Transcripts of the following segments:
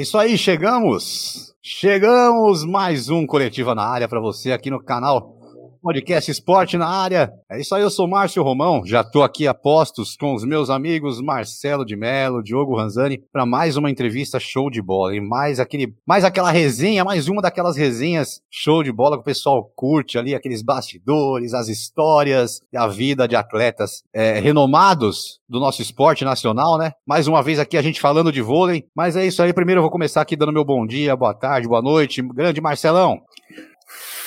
isso aí, chegamos! Chegamos mais um Coletiva na área para você aqui no canal podcast Esporte na área. É isso aí, eu sou Márcio Romão, já tô aqui a postos com os meus amigos Marcelo de Mello, Diogo Ranzani, para mais uma entrevista show de bola. E mais aquele, mais aquela resenha, mais uma daquelas resenhas show de bola que o pessoal curte ali, aqueles bastidores, as histórias a vida de atletas é, renomados do nosso esporte nacional, né? Mais uma vez aqui a gente falando de vôlei. Mas é isso aí, primeiro eu vou começar aqui dando meu bom dia, boa tarde, boa noite. Grande Marcelão.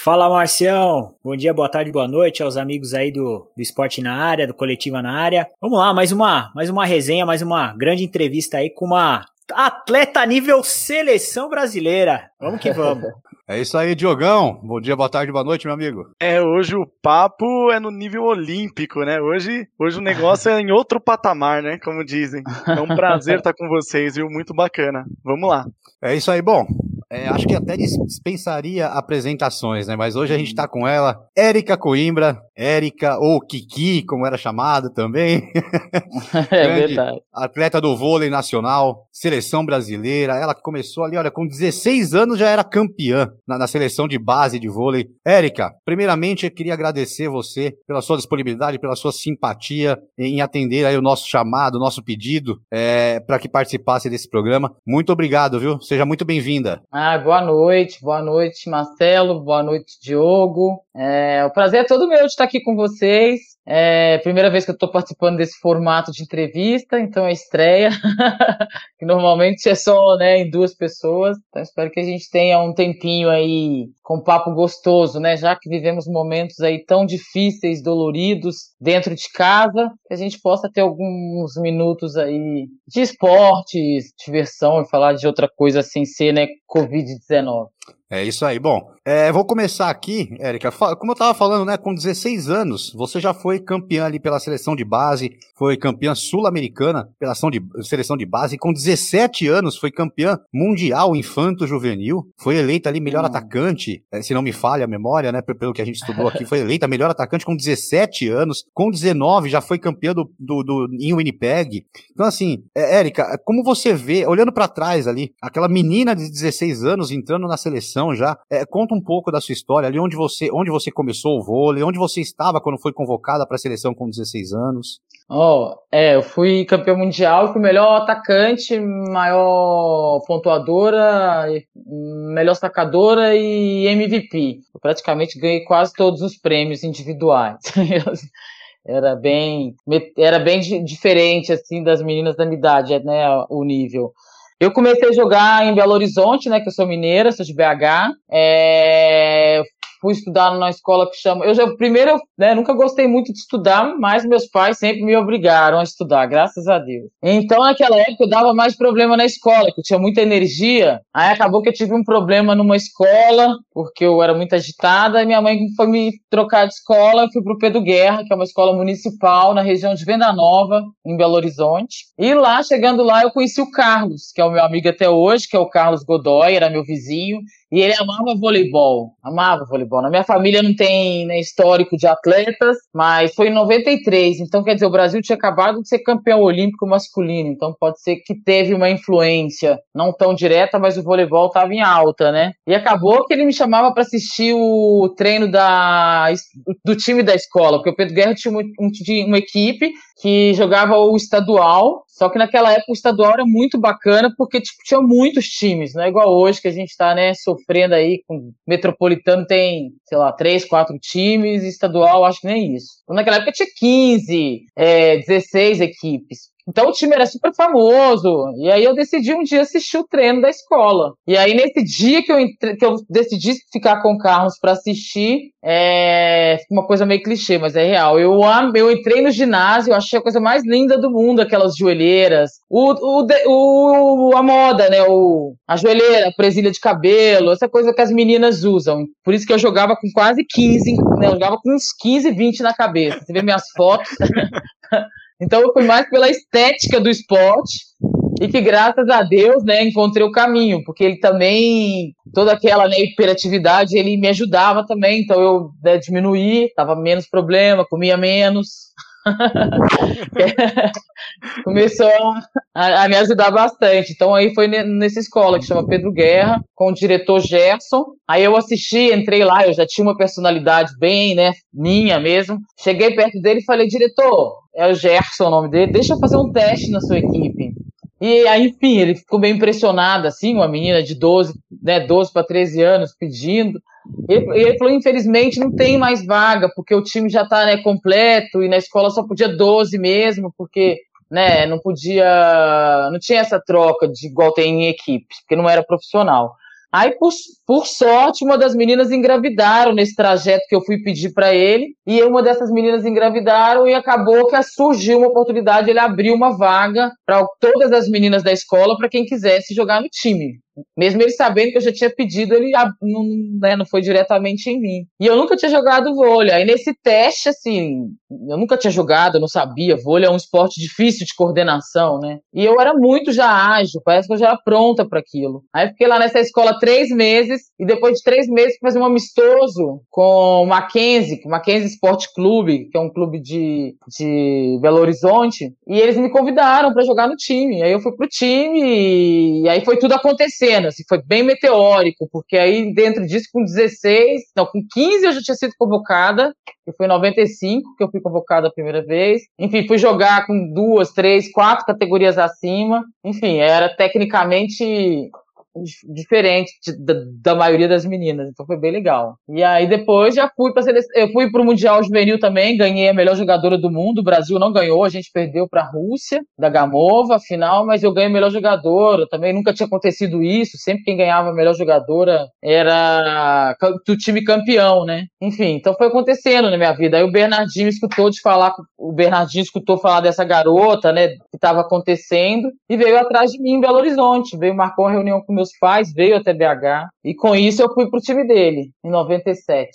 Fala Marcião, bom dia, boa tarde, boa noite aos amigos aí do, do Esporte na área, do Coletiva na área. Vamos lá, mais uma, mais uma resenha, mais uma grande entrevista aí com uma atleta nível seleção brasileira. Vamos que vamos. É isso aí, Diogão. Bom dia, boa tarde, boa noite, meu amigo. É, hoje o papo é no nível olímpico, né? Hoje, hoje o negócio é em outro patamar, né? Como dizem. É um prazer estar com vocês, viu? Muito bacana. Vamos lá. É isso aí, bom. É, acho que até dispensaria apresentações, né? Mas hoje a gente está com ela, Érica Coimbra, Érica ou Kiki, como era chamado também. é verdade. Atleta do vôlei nacional, seleção brasileira. Ela começou ali, olha, com 16 anos já era campeã na, na seleção de base de vôlei. Érica, primeiramente eu queria agradecer você pela sua disponibilidade, pela sua simpatia em atender aí o nosso chamado, o nosso pedido é, para que participasse desse programa. Muito obrigado, viu? Seja muito bem-vinda. Ah, boa noite, boa noite, Marcelo, boa noite, Diogo. É, o prazer é todo meu de estar aqui com vocês. É primeira vez que eu estou participando desse formato de entrevista, então é estreia, que normalmente é só né, em duas pessoas. Então espero que a gente tenha um tempinho aí com papo gostoso, né? Já que vivemos momentos aí tão difíceis, doloridos dentro de casa, que a gente possa ter alguns minutos aí de esportes, diversão e falar de outra coisa sem ser, né, Covid-19. É isso aí. Bom, é, vou começar aqui, Érica. Como eu estava falando, né, com 16 anos, você já foi campeã ali pela seleção de base, foi campeã sul-americana pela de, seleção de base, com 17 anos foi campeã mundial infanto-juvenil, foi eleita ali melhor hum. atacante, é, se não me falha a memória, né, pelo que a gente estudou aqui, foi eleita melhor atacante com 17 anos, com 19 já foi campeã do, do, do em Winnipeg. Então, assim, é, Érica, como você vê, olhando para trás ali, aquela menina de 16 anos entrando na seleção já, é, conta um pouco da sua história ali, onde você, onde você começou o vôlei, onde você estava quando foi convocada para a seleção com 16 anos. Oh, é, eu fui campeão mundial, fui melhor atacante, maior pontuadora, melhor sacadora e MVP. Eu praticamente ganhei quase todos os prêmios individuais. era bem, era bem diferente assim das meninas da minha idade, né, o nível. Eu comecei a jogar em Belo Horizonte, né? Que eu sou mineira, sou de BH. É, fui estudar numa escola que chama. Eu já, primeiro, né, nunca gostei muito de estudar, mas meus pais sempre me obrigaram a estudar, graças a Deus. Então, naquela época, eu dava mais problema na escola, que eu tinha muita energia. Aí acabou que eu tive um problema numa escola, porque eu era muito agitada, e minha mãe foi me trocar de escola. Eu fui pro Pedro Guerra, que é uma escola municipal na região de Venda Nova, em Belo Horizonte. E lá, chegando lá, eu conheci o Carlos, que é o meu amigo até hoje, que é o Carlos Godoy, era meu vizinho. E ele amava voleibol, amava voleibol. Na minha família não tem né, histórico de atletas, mas foi em 93. Então, quer dizer, o Brasil tinha acabado de ser campeão olímpico masculino. Então, pode ser que teve uma influência, não tão direta, mas o voleibol estava em alta, né? E acabou que ele me chamava para assistir o treino da, do time da escola, porque o Pedro Guerra tinha uma, uma equipe que jogava o estadual, só que naquela época o estadual era muito bacana porque tipo, tinha muitos times, não é igual hoje que a gente está né, sofrendo aí com metropolitano tem, sei lá, três, quatro times, estadual acho que nem isso. Então, naquela época tinha 15, é, 16 equipes. Então o time era super famoso. E aí eu decidi um dia assistir o treino da escola. E aí nesse dia que eu, entre... que eu decidi ficar com o Carlos para assistir, é uma coisa meio clichê, mas é real. Eu, eu entrei no ginásio, eu achei a coisa mais linda do mundo, aquelas joelheiras. O, o, o, a moda, né? O, a joelheira, a presilha de cabelo, essa coisa que as meninas usam. Por isso que eu jogava com quase 15, né? Eu jogava com uns 15, 20 na cabeça. Você vê minhas fotos. Então eu fui mais pela estética do esporte e que graças a Deus, né, encontrei o caminho, porque ele também toda aquela né, hiperatividade ele me ajudava também, então eu né, diminuí, tava menos problema, comia menos. Começou a, a, me ajudar bastante. Então aí foi nessa escola que chama Pedro Guerra, com o diretor Gerson. Aí eu assisti, entrei lá, eu já tinha uma personalidade bem, né, minha mesmo. Cheguei perto dele e falei, diretor, é o Gerson o nome dele, deixa eu fazer um teste na sua equipe. E aí, enfim, ele ficou bem impressionado, assim, uma menina de 12, né, 12 para 13 anos pedindo. Ele, ele, falou, infelizmente, não tem mais vaga, porque o time já está né, completo e na escola só podia 12 mesmo, porque né, não podia. Não tinha essa troca de igual tem em equipes, porque não era profissional. Aí, por, por sorte, uma das meninas engravidaram nesse trajeto que eu fui pedir para ele, e uma dessas meninas engravidaram e acabou que surgiu uma oportunidade, ele abriu uma vaga para todas as meninas da escola para quem quisesse jogar no time. Mesmo ele sabendo que eu já tinha pedido, ele não, né, não foi diretamente em mim. E eu nunca tinha jogado vôlei. Aí nesse teste, assim, eu nunca tinha jogado, eu não sabia. Vôlei é um esporte difícil de coordenação, né? E eu era muito já ágil, parece que eu já era pronta para aquilo. Aí fiquei lá nessa escola três meses, e depois de três meses fazer um amistoso com o Mackenzie, o Mackenzie Sport Clube, que é um clube de, de Belo Horizonte, e eles me convidaram para jogar no time. Aí eu fui pro time, e aí foi tudo acontecendo acontecendo, assim, foi bem meteórico, porque aí dentro disso, com 16, não, com 15 eu já tinha sido convocada, que foi em 95 que eu fui convocada a primeira vez. Enfim, fui jogar com duas, três, quatro categorias acima. Enfim, era tecnicamente diferente da, da, maioria das meninas, então foi bem legal. E aí depois já fui para eu fui pro mundial juvenil também, ganhei a melhor jogadora do mundo. O Brasil não ganhou, a gente perdeu para a Rússia da Gamova, final, mas eu ganhei melhor jogadora. Também nunca tinha acontecido isso. Sempre quem ganhava a melhor jogadora era do time campeão, né? Enfim, então foi acontecendo na minha vida. Aí o Bernardinho escutou de falar, o Bernardinho escutou falar dessa garota, né, que estava acontecendo e veio atrás de mim em Belo Horizonte. Veio marcou uma reunião com meus pais, veio até BH, e com isso eu fui pro time dele, em 97.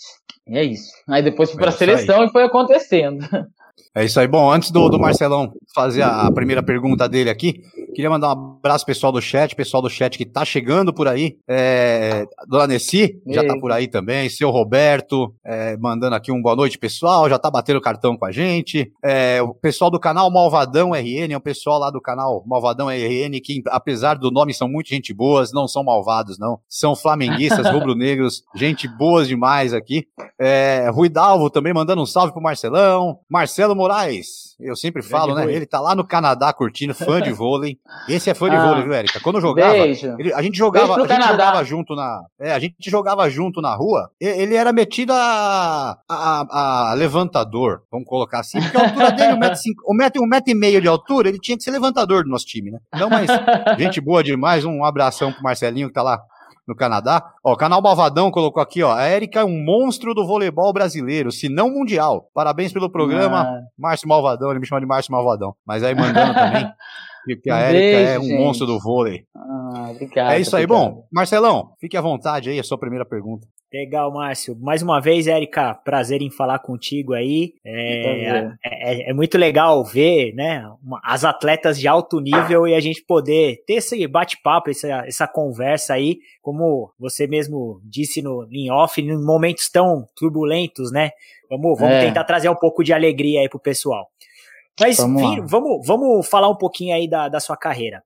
E é isso. Aí depois fui pra é seleção aí. e foi acontecendo. É isso aí. Bom, antes do, do Marcelão fazer a, a, primeira pergunta dele aqui, queria mandar um abraço pessoal do chat, pessoal do chat que tá chegando por aí. É, Dona Nessi já tá por aí também, seu Roberto, é, mandando aqui um boa noite, pessoal, já tá batendo cartão com a gente. É, o pessoal do canal Malvadão RN, é o pessoal lá do canal Malvadão RN, que apesar do nome são muito gente boas, não são malvados, não. São flamenguistas, rubro-negros, gente boas demais aqui. É, Rui Dalvo também mandando um salve pro Marcelão. Marcelo Moraes, eu sempre falo, né? Ele tá lá no Canadá curtindo, fã de vôlei. Esse é fã de ah, vôlei, viu, Érica? Quando eu jogava, ele, a gente jogava, a gente jogava junto na, é, a gente jogava junto na rua. Ele era metido a, a, a levantador, vamos colocar assim, porque a altura dele, um metro, cinco, um metro, um metro e meio de altura, ele tinha que ser levantador do nosso time, né? Não, mas gente boa demais, um abração pro Marcelinho que tá lá no Canadá. Ó, o canal Malvadão colocou aqui, ó. A Érica é um monstro do voleibol brasileiro, se não mundial. Parabéns pelo programa, ah. Márcio Malvadão. Ele me chama de Márcio Malvadão. Mas aí mandando também. Porque a Érica é um gente. monstro do vôlei. Ah, obrigado, é isso aí. Obrigado. Bom, Marcelão, fique à vontade aí, a sua primeira pergunta. Legal, Márcio. Mais uma vez, Érica, prazer em falar contigo aí. É, é, é, é, muito legal ver, né, as atletas de alto nível e a gente poder ter esse bate-papo, essa, essa conversa aí, como você mesmo disse no em off, em momentos tão turbulentos, né? Vamos, vamos é. tentar trazer um pouco de alegria aí pro pessoal. Mas, vamos, enfim, vamos, vamos falar um pouquinho aí da, da sua carreira.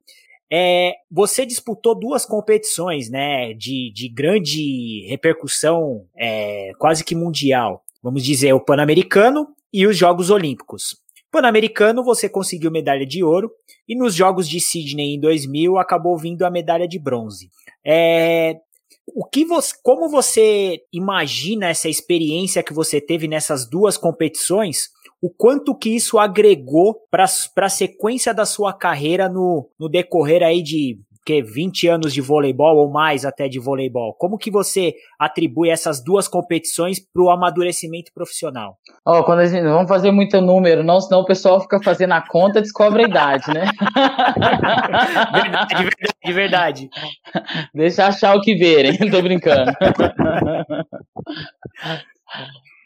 É, você disputou duas competições, né, de, de grande repercussão, é, quase que mundial. Vamos dizer, o Pan-Americano e os Jogos Olímpicos. Pan-Americano você conseguiu medalha de ouro e nos Jogos de Sydney em 2000 acabou vindo a medalha de bronze. É, o que você, como você imagina essa experiência que você teve nessas duas competições o quanto que isso agregou para a sequência da sua carreira no, no decorrer aí de que 20 anos de voleibol ou mais até de voleibol. Como que você atribui essas duas competições para o amadurecimento profissional? Oh, quando a gente vamos fazer muito número, não, senão o pessoal fica fazendo a conta e descobre a idade, né? verdade, verdade, verdade. Deixa achar o que verem, tô brincando.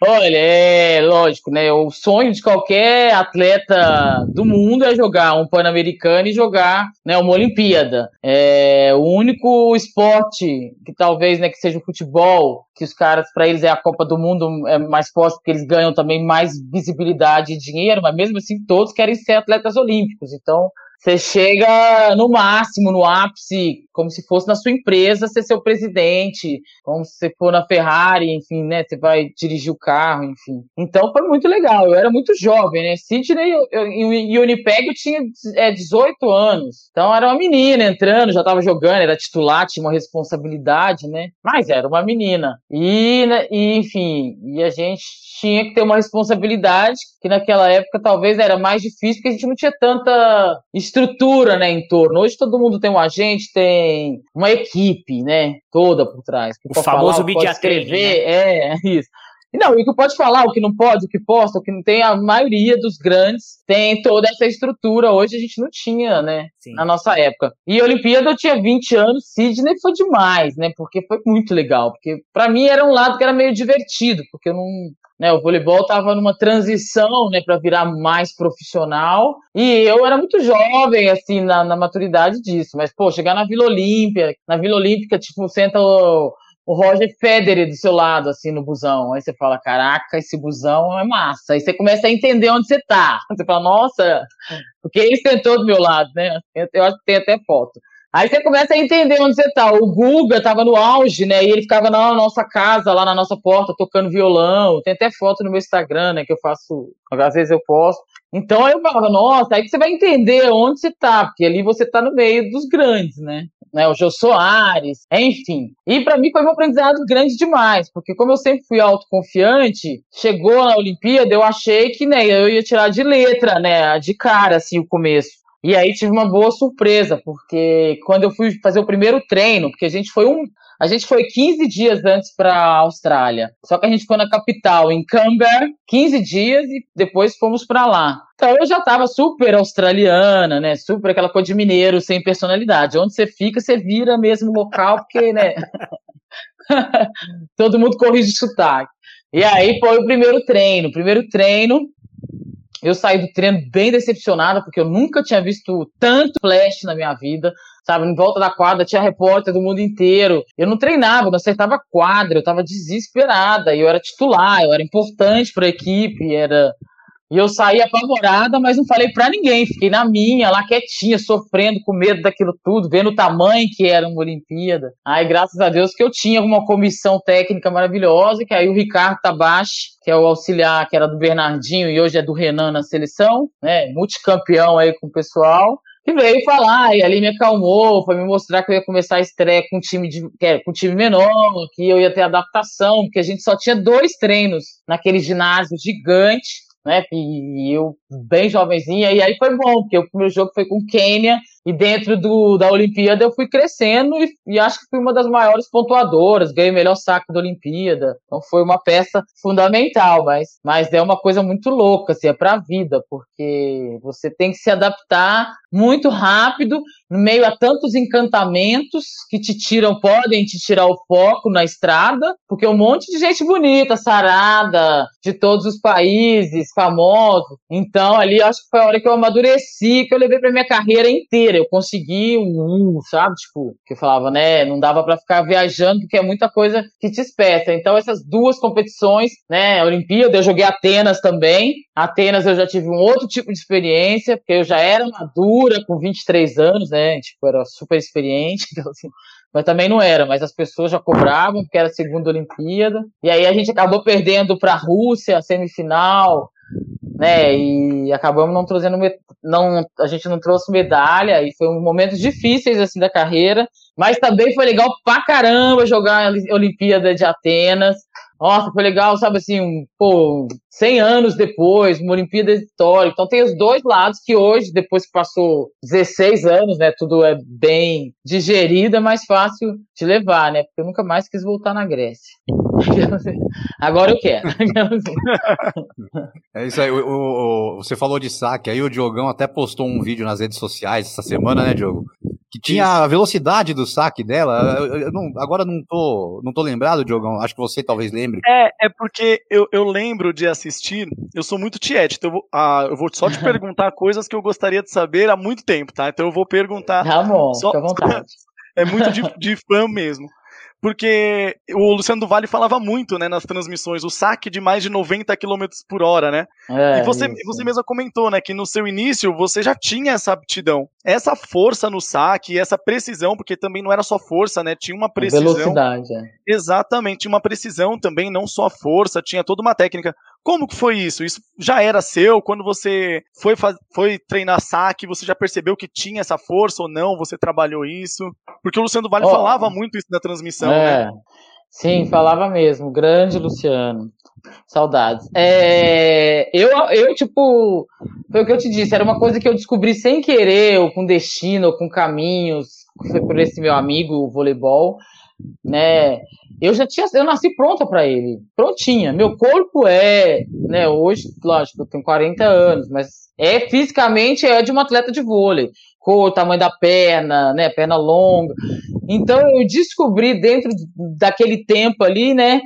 Olha, é lógico, né? O sonho de qualquer atleta do mundo é jogar um Pan-Americano e jogar né, uma Olimpíada. É o único esporte que talvez né, que seja o futebol, que os caras, para eles é a Copa do Mundo é mais forte, porque eles ganham também mais visibilidade e dinheiro, mas mesmo assim todos querem ser atletas olímpicos. Então, você chega no máximo, no ápice, como se fosse na sua empresa ser seu presidente, como se você for na Ferrari, enfim, né? Você vai dirigir o carro, enfim. Então foi muito legal. Eu era muito jovem, né? Sidney e Unipeg eu tinha é, 18 anos. Então era uma menina entrando, já estava jogando, era titular, tinha uma responsabilidade, né? Mas era uma menina. E, né, e enfim, e a gente tinha que ter uma responsabilidade que naquela época talvez era mais difícil, porque a gente não tinha tanta estrutura, né, em torno. Hoje todo mundo tem um agente, tem uma equipe, né, toda por trás. O famoso falar, escrever, né? é, isso. Não, e o que pode falar, o que não pode, o que posta, o que não tem, a maioria dos grandes tem toda essa estrutura. Hoje a gente não tinha, né? Sim. Na nossa época. E a Olimpíada eu tinha 20 anos, Sydney foi demais, né? Porque foi muito legal. Porque para mim era um lado que era meio divertido, porque eu não, né, o voleibol estava numa transição né, para virar mais profissional e eu era muito jovem assim na, na, maturidade disso. Mas pô, chegar na Vila Olímpia, na Vila Olímpica tipo senta o, o Roger Federer do seu lado assim no busão, aí você fala caraca esse busão é massa. Aí você começa a entender onde você tá. Você fala nossa, porque ele sentou do meu lado, né? Eu acho que tem até foto. Aí você começa a entender onde você tá. O Guga tava no auge, né? E ele ficava na nossa casa, lá na nossa porta, tocando violão. Tem até foto no meu Instagram, né? Que eu faço, às vezes eu posto. Então eu falava, nossa, aí que você vai entender onde você tá, porque ali você tá no meio dos grandes, né? né, o Jô Soares, enfim. E para mim foi um aprendizado grande demais, porque como eu sempre fui autoconfiante, chegou na Olimpíada, eu achei que né, eu ia tirar de letra, né, de cara assim o começo. E aí tive uma boa surpresa, porque quando eu fui fazer o primeiro treino, porque a gente foi um, a gente foi 15 dias antes para a Austrália. Só que a gente foi na capital, em Canberra, 15 dias e depois fomos para lá. Então eu já estava super australiana, né? Super aquela coisa de mineiro sem personalidade. Onde você fica, você vira mesmo local, porque, né? Todo mundo corrige sotaque. E aí foi o primeiro treino. Primeiro treino, eu saí do treino bem decepcionada, porque eu nunca tinha visto tanto flash na minha vida. Sabe, em volta da quadra tinha repórter do mundo inteiro. Eu não treinava, não acertava quadra, eu estava desesperada. Eu era titular, eu era importante para a equipe, era e eu saí apavorada, mas não falei para ninguém. Fiquei na minha, lá quietinha, sofrendo, com medo daquilo tudo, vendo o tamanho que era uma Olimpíada. Aí, graças a Deus, que eu tinha uma comissão técnica maravilhosa, que aí o Ricardo Tabachi, que é o auxiliar, que era do Bernardinho e hoje é do Renan na seleção, né? Multicampeão aí com o pessoal que veio falar, e ali me acalmou, foi me mostrar que eu ia começar a estreia com um time, de, é, com um time menor, que eu ia ter adaptação, porque a gente só tinha dois treinos naquele ginásio gigante, né? E eu bem jovenzinha, e aí foi bom, porque o primeiro jogo foi com o Quênia, e dentro do, da Olimpíada eu fui crescendo e, e, acho que fui uma das maiores pontuadoras, ganhei o melhor saco da Olimpíada. Então foi uma peça fundamental, mas, mas é uma coisa muito louca, assim, é pra vida, porque você tem que se adaptar muito rápido, no meio a tantos encantamentos que te tiram, podem te tirar o foco na estrada, porque um monte de gente bonita, sarada, de todos os países, famosos. Então ali acho que foi a hora que eu amadureci, que eu levei pra minha carreira inteira eu consegui um, sabe? Tipo, que eu falava, né? Não dava para ficar viajando, porque é muita coisa que te espeta. Então, essas duas competições, né? Olimpíada, eu joguei Atenas também. Atenas eu já tive um outro tipo de experiência, porque eu já era madura, com 23 anos, né? Tipo, era super experiente. Então, assim, mas também não era, mas as pessoas já cobravam, porque era a segunda Olimpíada. E aí a gente acabou perdendo para a Rússia, semifinal, né? E acabamos não trazendo, não, a gente não trouxe medalha e foi um momentos difíceis assim da carreira, mas também foi legal pra caramba jogar a Olimpíada de Atenas. Nossa, foi legal, sabe assim, um, pô, 100 anos depois, uma Olimpíada histórica. Então tem os dois lados que hoje, depois que passou 16 anos, né, tudo é bem digerido, é mais fácil de levar, né? Porque eu nunca mais quis voltar na Grécia. Agora eu quero. é isso aí. O, o, você falou de saque, aí o Diogão até postou um vídeo nas redes sociais essa semana, né, Diogo? que tinha Isso. a velocidade do saque dela. Eu, eu não, agora não tô, não tô lembrado, Diogão. Acho que você talvez lembre. É, é porque eu, eu lembro de assistir. Eu sou muito tiete, então eu vou, ah, eu vou só te perguntar coisas que eu gostaria de saber há muito tempo, tá? Então eu vou perguntar. Tá bom, só, fica à vontade. É muito de, de fã mesmo porque o Luciano do Vale falava muito, né, nas transmissões, o saque de mais de 90 km por hora, né? É, e você, você mesma comentou, né, que no seu início você já tinha essa aptidão, essa força no saque, essa precisão, porque também não era só força, né, tinha uma precisão. Velocidade, é. Exatamente, tinha uma precisão também, não só força, tinha toda uma técnica. Como que foi isso? Isso já era seu? Quando você foi, foi treinar saque, você já percebeu que tinha essa força ou não? Você trabalhou isso? Porque o Luciano Vale oh, falava muito isso na transmissão, é, né? Sim, falava mesmo. Grande Luciano. Saudades. É, eu, eu, tipo, foi o que eu te disse, era uma coisa que eu descobri sem querer, ou com destino, ou com caminhos, foi por esse meu amigo, o voleibol né? Eu já tinha, eu nasci pronta para ele, prontinha. Meu corpo é, né? Hoje, lógico, eu tenho 40 anos, mas é fisicamente é de um atleta de vôlei, cor, tamanho da perna, né? Perna longa. Então eu descobri dentro daquele tempo ali, né?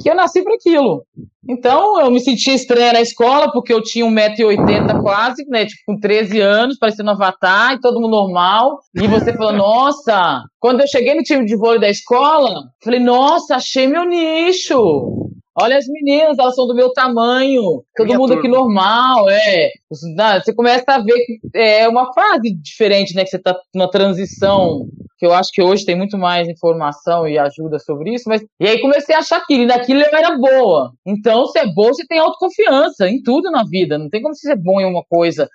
Que eu nasci para aquilo. Então, eu me sentia estranha na escola, porque eu tinha 1,80m quase, né? Tipo, com 13 anos, parecendo um avatar, e todo mundo normal. E você falou, nossa! Quando eu cheguei no time de vôlei da escola, falei, nossa, achei meu nicho! Olha as meninas, elas são do meu tamanho, todo Minha mundo turma. aqui normal, é. Você começa a ver que é uma fase diferente, né? Que você tá numa transição, que eu acho que hoje tem muito mais informação e ajuda sobre isso, mas. E aí comecei a achar aquilo, e daquilo eu era boa. Então, se é boa, você tem autoconfiança em tudo na vida. Não tem como você ser bom em uma coisa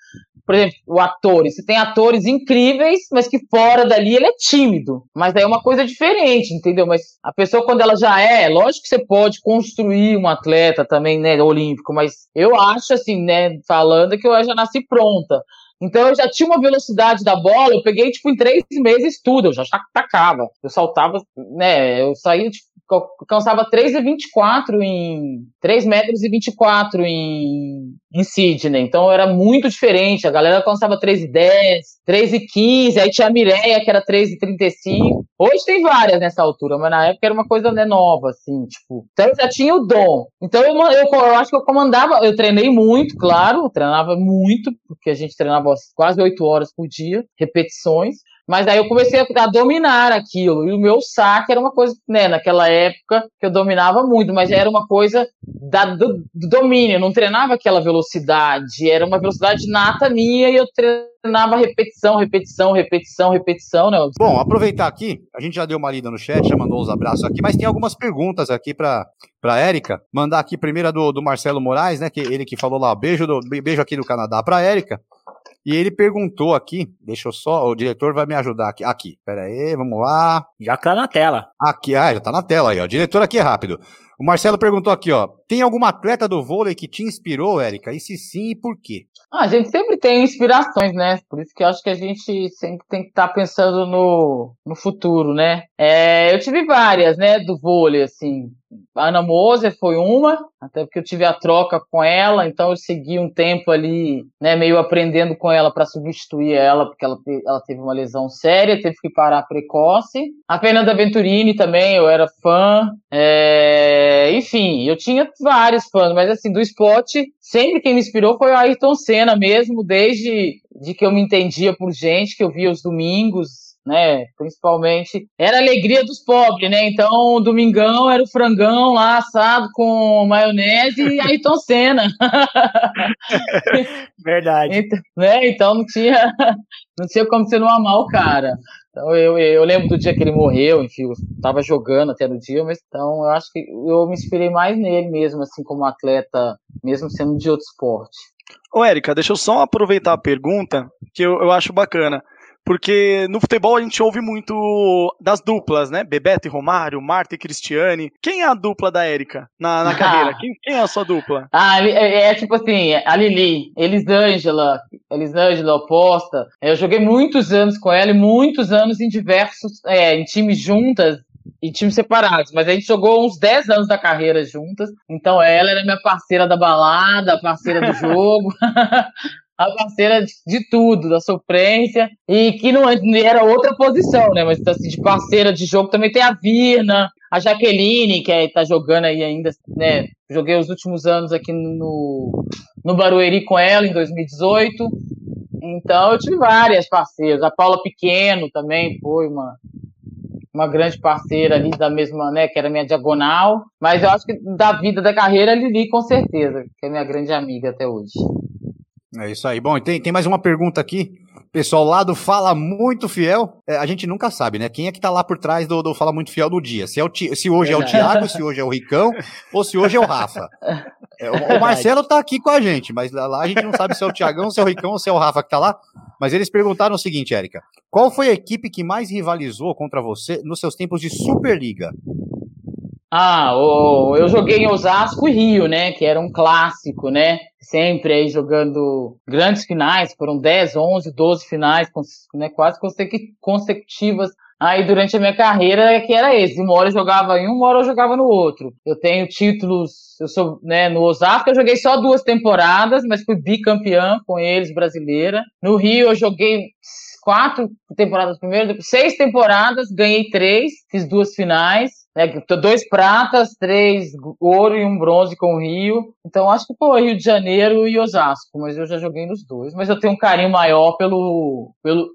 por exemplo, o atores. Você tem atores incríveis, mas que fora dali ele é tímido. Mas daí é uma coisa diferente, entendeu? Mas a pessoa, quando ela já é, lógico que você pode construir um atleta também, né, olímpico, mas eu acho, assim, né, falando que eu já nasci pronta. Então eu já tinha uma velocidade da bola, eu peguei, tipo, em três meses tudo, eu já tacava. Eu saltava, né, eu saía, tipo, alcançava 3,24 em 3 metros e 24 em, em Sydney. Então era muito diferente. A galera alcançava 3,10, 3,15, aí tinha a Mireia, que era 3,35. Hoje tem várias nessa altura, mas na época era uma coisa né, nova, assim, tipo. Então eu já tinha o dom. Então eu, eu, eu acho que eu comandava, eu treinei muito, claro, treinava muito, porque a gente treinava quase 8 horas por dia, repetições. Mas aí eu comecei a, dominar aquilo. E o meu saque era uma coisa, né, naquela época que eu dominava muito, mas era uma coisa da, do, do domínio. Eu não treinava aquela velocidade. Era uma velocidade nata minha e eu treinava repetição, repetição, repetição, repetição, né? Bom, aproveitar aqui, a gente já deu uma lida no chat, já mandou os abraços aqui, mas tem algumas perguntas aqui para para Érica. Mandar aqui primeiro a do, do Marcelo Moraes, né, que ele que falou lá, beijo do, beijo aqui do Canadá para Érica. E ele perguntou aqui, deixa eu só, o diretor vai me ajudar aqui. Aqui, pera aí, vamos lá. Já tá na tela. Aqui, ah, já tá na tela aí, ó. O diretor aqui é rápido. O Marcelo perguntou aqui, ó. Tem alguma atleta do vôlei que te inspirou, Érica? E se sim, e por quê? Ah, a gente sempre tem inspirações, né? Por isso que eu acho que a gente sempre tem que estar tá pensando no, no futuro, né? É, eu tive várias, né, do vôlei, assim. Ana Moser foi uma, até porque eu tive a troca com ela, então eu segui um tempo ali, né, meio aprendendo com ela para substituir ela, porque ela, ela teve uma lesão séria, teve que parar precoce. A Fernanda Venturini também, eu era fã. É, enfim, eu tinha vários fãs, mas assim, do esporte, sempre quem me inspirou foi o Ayrton Senna mesmo, desde de que eu me entendia por gente, que eu via os domingos, né? Principalmente. Era a alegria dos pobres, né? Então, domingão era o frangão lá assado com maionese e Ayrton Senna. Verdade. Então, né? então não tinha, não tinha como você não amar o cara. Então eu, eu lembro do dia que ele morreu, enfim, eu tava jogando até no dia, mas então eu acho que eu me inspirei mais nele mesmo, assim, como atleta, mesmo sendo de outro esporte. Ô, Érica, deixa eu só aproveitar a pergunta, que eu, eu acho bacana. Porque no futebol a gente ouve muito das duplas, né? Bebeto e Romário, Marta e Cristiane. Quem é a dupla da Érica na, na carreira? Quem, quem, é a sua dupla? Ah, é, é, tipo assim, a Lili, Elisângela, Elisângela oposta. Eu joguei muitos anos com ela e muitos anos em diversos, é, em times juntas em times separados, mas a gente jogou uns 10 anos da carreira juntas. Então ela era minha parceira da balada, parceira do jogo. a parceira de, tudo, da sofrência, e que não era outra posição, né? Mas assim, de parceira de jogo também tem a Virna, a Jaqueline, que é, tá jogando aí ainda, né? Joguei os últimos anos aqui no, no Barueri com ela em 2018. Então eu tive várias parceiras. A Paula Pequeno também foi uma, uma grande parceira ali da mesma, né, que era minha diagonal. Mas eu acho que da vida, da carreira, Lili com certeza, que é minha grande amiga até hoje. É isso aí. Bom, tem, tem mais uma pergunta aqui. Pessoal lá do Fala Muito Fiel, é, a gente nunca sabe, né? Quem é que tá lá por trás do, do Fala Muito Fiel do dia? Se, é o, se hoje é o Thiago, se hoje é o Ricão, ou se hoje é o Rafa. É, o, o, Marcelo tá aqui com a gente, mas lá a gente não sabe se é o Thiagão, se é o Ricão ou se é o Rafa que tá lá. Mas eles perguntaram o seguinte, Érica: qual foi a equipe que mais rivalizou contra você nos seus tempos de Superliga? Ah, o, eu joguei em Osasco e Rio, né? Que era um clássico, né? Sempre aí jogando grandes finais, foram 10, 11, 12 finais, né, quase consecutivas aí durante a minha carreira, que era esse. Uma hora eu jogava em um, uma hora eu jogava no outro. Eu tenho títulos, eu sou, né, no Osasco eu joguei só duas temporadas, mas fui bicampeã com eles, brasileira. No Rio eu joguei quatro temporadas primeiro, seis temporadas, ganhei três, fiz duas finais. Né, dois pratas, três ouro e um bronze com o Rio. Então acho que foi Rio de Janeiro e Osasco, mas eu já joguei nos dois. Mas eu tenho um carinho maior pelo. pelo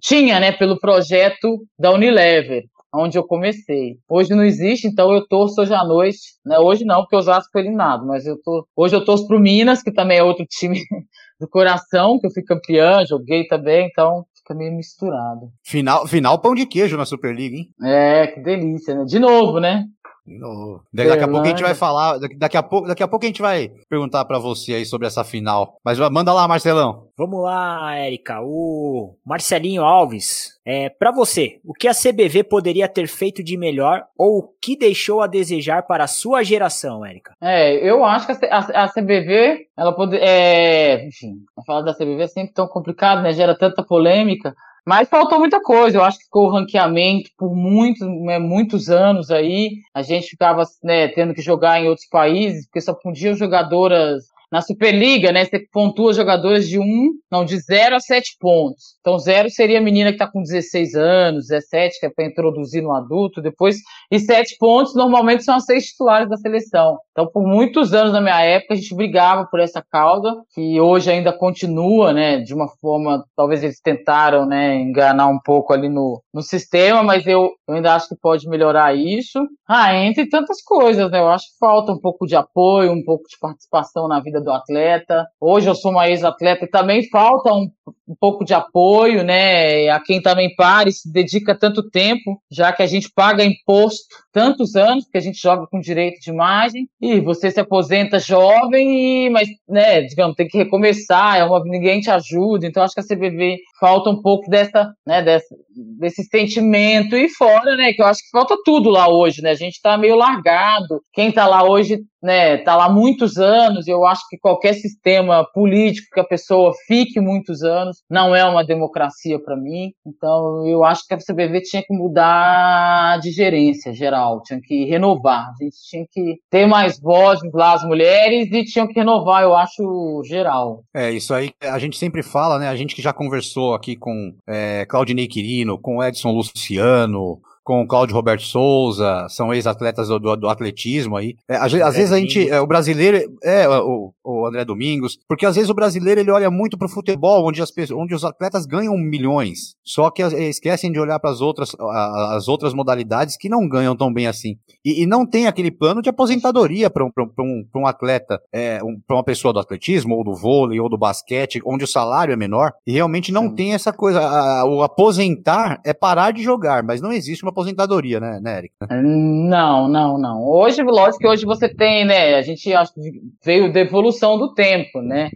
tinha, né, pelo projeto da Unilever, onde eu comecei. Hoje não existe, então eu torço hoje à noite. Né? Hoje não, porque Osasco foi eliminado, mas eu tô, hoje eu torço pro Minas, que também é outro time do coração, que eu fui campeã, joguei também, então fica meio misturado. Final, final pão de queijo na Superliga, hein? É, que delícia, né? De novo, né? De novo. Daqui a pouco a gente vai falar, daqui a pouco, daqui a pouco a gente vai perguntar para você aí sobre essa final. Mas manda lá, Marcelão. Vamos lá, Érica. O Marcelinho Alves, é, para você, o que a CBV poderia ter feito de melhor ou o que deixou a desejar para a sua geração, Érica? É, eu acho que a, a, a CBV, ela pode, é, enfim, falar da CBV é sempre tão complicado, né? Gera tanta polêmica. Mas faltou muita coisa. Eu acho que ficou o ranqueamento por muitos, né, muitos anos aí. A gente ficava né, tendo que jogar em outros países, porque só podiam jogadoras na Superliga, né, você pontua jogadores de um, não, de 0 a 7 pontos. Então, zero seria a menina que está com 16 anos, 17, que é para introduzir no adulto, depois, e 7 pontos normalmente são as seis titulares da seleção. Então, por muitos anos na minha época, a gente brigava por essa causa, que hoje ainda continua, né, de uma forma, talvez eles tentaram, né, enganar um pouco ali no, no sistema, mas eu, eu ainda acho que pode melhorar isso. Ah, entre tantas coisas, né, eu acho que falta um pouco de apoio, um pouco de participação na vida do atleta. Hoje eu sou uma ex-atleta e também falta um, um, pouco de apoio, né, a quem também para e se dedica tanto tempo, já que a gente paga imposto tantos anos, que a gente joga com direito de imagem, e você se aposenta jovem, e, mas, né, digamos, tem que recomeçar, é uma, ninguém te ajuda, então acho que a CBV falta um pouco dessa, né, dessa, desse sentimento, e fora, né, que eu acho que falta tudo lá hoje, né, a gente tá meio largado, quem tá lá hoje né, tá lá muitos anos, eu acho que qualquer sistema político que a pessoa fique muitos anos não é uma democracia para mim. Então, eu acho que a CBV tinha que mudar de gerência geral, tinha que renovar. A gente tinha que ter mais vozes lá, as mulheres, e tinham que renovar, eu acho, geral. É, isso aí a gente sempre fala, né? A gente que já conversou aqui com é, Claudinei Quirino, com Edson Luciano, com o Cláudio Roberto Souza, são ex-atletas do, do, do, atletismo aí. É, às, às vezes a gente, é, o brasileiro, é, o, o André Domingos, porque às vezes o brasileiro ele olha muito pro futebol, onde, as, onde os atletas ganham milhões, só que esquecem de olhar para as outras, as outras modalidades que não ganham tão bem assim. E, e não tem aquele plano de aposentadoria para um, um, um atleta, é, um, para uma pessoa do atletismo, ou do vôlei, ou do basquete, onde o salário é menor, e realmente não Sim. tem essa coisa. A, o aposentar é parar de jogar, mas não existe uma aposentadoria, né, né Eric? Não, não, não. Hoje, lógico que hoje você tem, né? A gente acho que veio da evolução do tempo, né?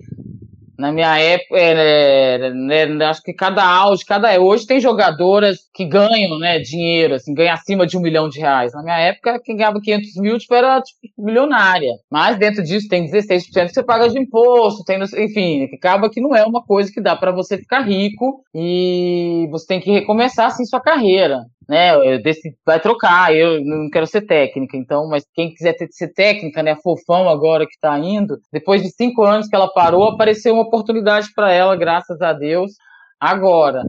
Na minha época, é, né, né, acho que cada auge, cada hoje tem jogadoras que ganham, né, dinheiro, assim, ganha acima de um milhão de reais. Na minha época, quem ganhava 500 mil tipo, era tipo, milionária. Mas dentro disso tem 16% que você paga de imposto, tem, enfim, acaba que não é uma coisa que dá para você ficar rico e você tem que recomeçar assim sua carreira. Né, vai trocar, eu não quero ser técnica, então, mas quem quiser ter, ser técnica, né, fofão agora que tá indo, depois de cinco anos que ela parou, apareceu uma oportunidade para ela, graças a Deus, agora.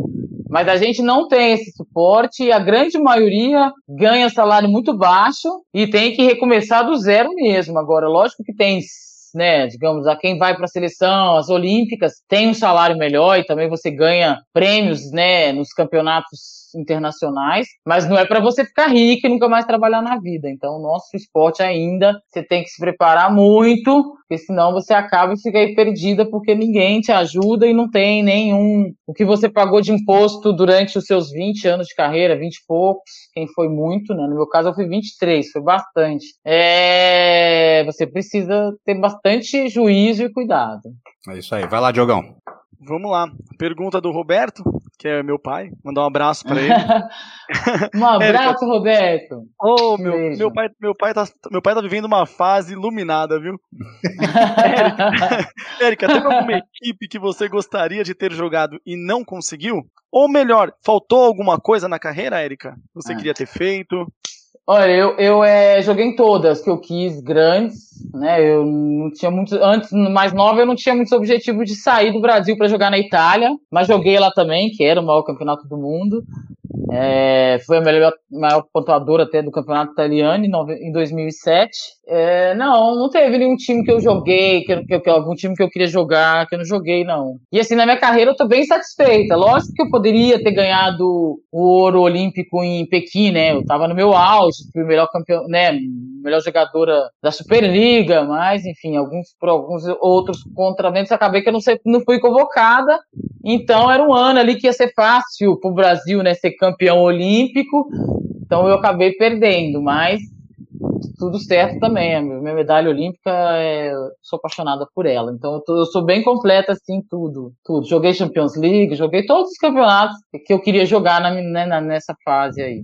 Mas a gente não tem esse suporte e a grande maioria ganha salário muito baixo e tem que recomeçar do zero mesmo. Agora, lógico que tem né, digamos, a quem vai para a seleção, as olímpicas, tem um salário melhor e também você ganha prêmios, né, nos campeonatos internacionais, mas não é para você ficar rico e nunca mais trabalhar na vida. Então, o nosso esporte ainda, você tem que se preparar muito, porque senão você acaba e fica aí perdida porque ninguém te ajuda e não tem nenhum o que você pagou de imposto durante os seus 20 anos de carreira, 20 e poucos, quem foi muito, né? No meu caso eu fui 23, foi bastante. É, você precisa ter bastante juízo e cuidado. É isso aí. Vai lá, Diogão. Vamos lá. Pergunta do Roberto, que é meu pai. Mandar um abraço para ele. um abraço, Roberto. Oh, meu, meu, pai, meu, pai tá, meu pai tá vivendo uma fase iluminada, viu? Érica, teve alguma equipe que você gostaria de ter jogado e não conseguiu? Ou melhor, faltou alguma coisa na carreira, Érica? Você ah. queria ter feito? Olha, eu, eu é, joguei em todas que eu quis, grandes, né? Eu não tinha muito. Antes, mais nova, eu não tinha muitos objetivos de sair do Brasil para jogar na Itália, mas joguei lá também, que era o maior campeonato do mundo. É, foi a melhor, maior pontuadora até do campeonato italiano em, em 2007. É, não, não teve nenhum time que eu joguei, que, que, que, algum time que eu queria jogar, que eu não joguei, não. E assim, na minha carreira eu tô bem satisfeita. Lógico que eu poderia ter ganhado o ouro olímpico em Pequim, né? Eu tava no meu auge, fui melhor campeão, né? Melhor jogadora da Superliga, mas enfim, alguns por alguns outros contraventos acabei que eu não, sei, não fui convocada. Então era um ano ali que ia ser fácil pro Brasil, né? Ser campeão olímpico. Então eu acabei perdendo, mas tudo certo também. A minha medalha olímpica, é, sou apaixonada por ela. Então eu, tô, eu, sou bem completa, assim, tudo. tudo. Joguei Champions League, joguei todos os campeonatos que eu queria jogar na, né, nessa fase aí.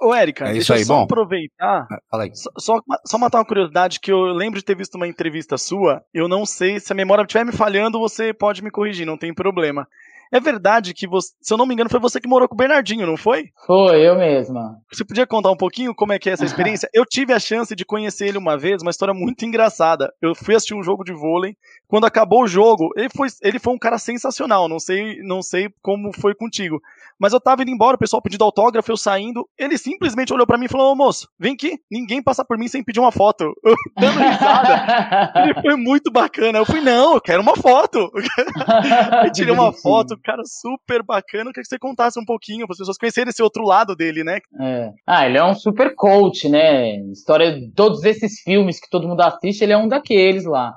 Ô, Érica, é deixa aí, eu só bom. aproveitar. Ah, fala aí. Só, só, só, matar uma curiosidade que eu lembro de ter visto uma entrevista sua. Eu não sei se a memória estiver me falhando, você pode me corrigir, não tem problema. É verdade que você, se eu não me engano, foi você que morou com o Bernardinho, não foi? Foi, eu mesma. Você podia contar um pouquinho como é que é essa experiência? eu tive a chance de conhecer ele uma vez, uma história muito engraçada. Eu fui assistir um jogo de vôlei. Quando acabou o jogo, ele foi, ele foi um cara sensacional. Não sei, não sei como foi contigo. Mas eu tava indo embora, o pessoal pedindo autógrafo, eu saindo. Ele simplesmente olhou para mim e falou: Ô moço, vem aqui, ninguém passa por mim sem pedir uma foto. Eu, dando risada. ele foi muito bacana. Eu fui, não, eu quero uma foto. eu tirei uma foto, cara, super bacana. Eu queria que você contasse um pouquinho para as pessoas conhecerem esse outro lado dele, né? É. Ah, ele é um super coach, né? História de todos esses filmes que todo mundo assiste, ele é um daqueles lá.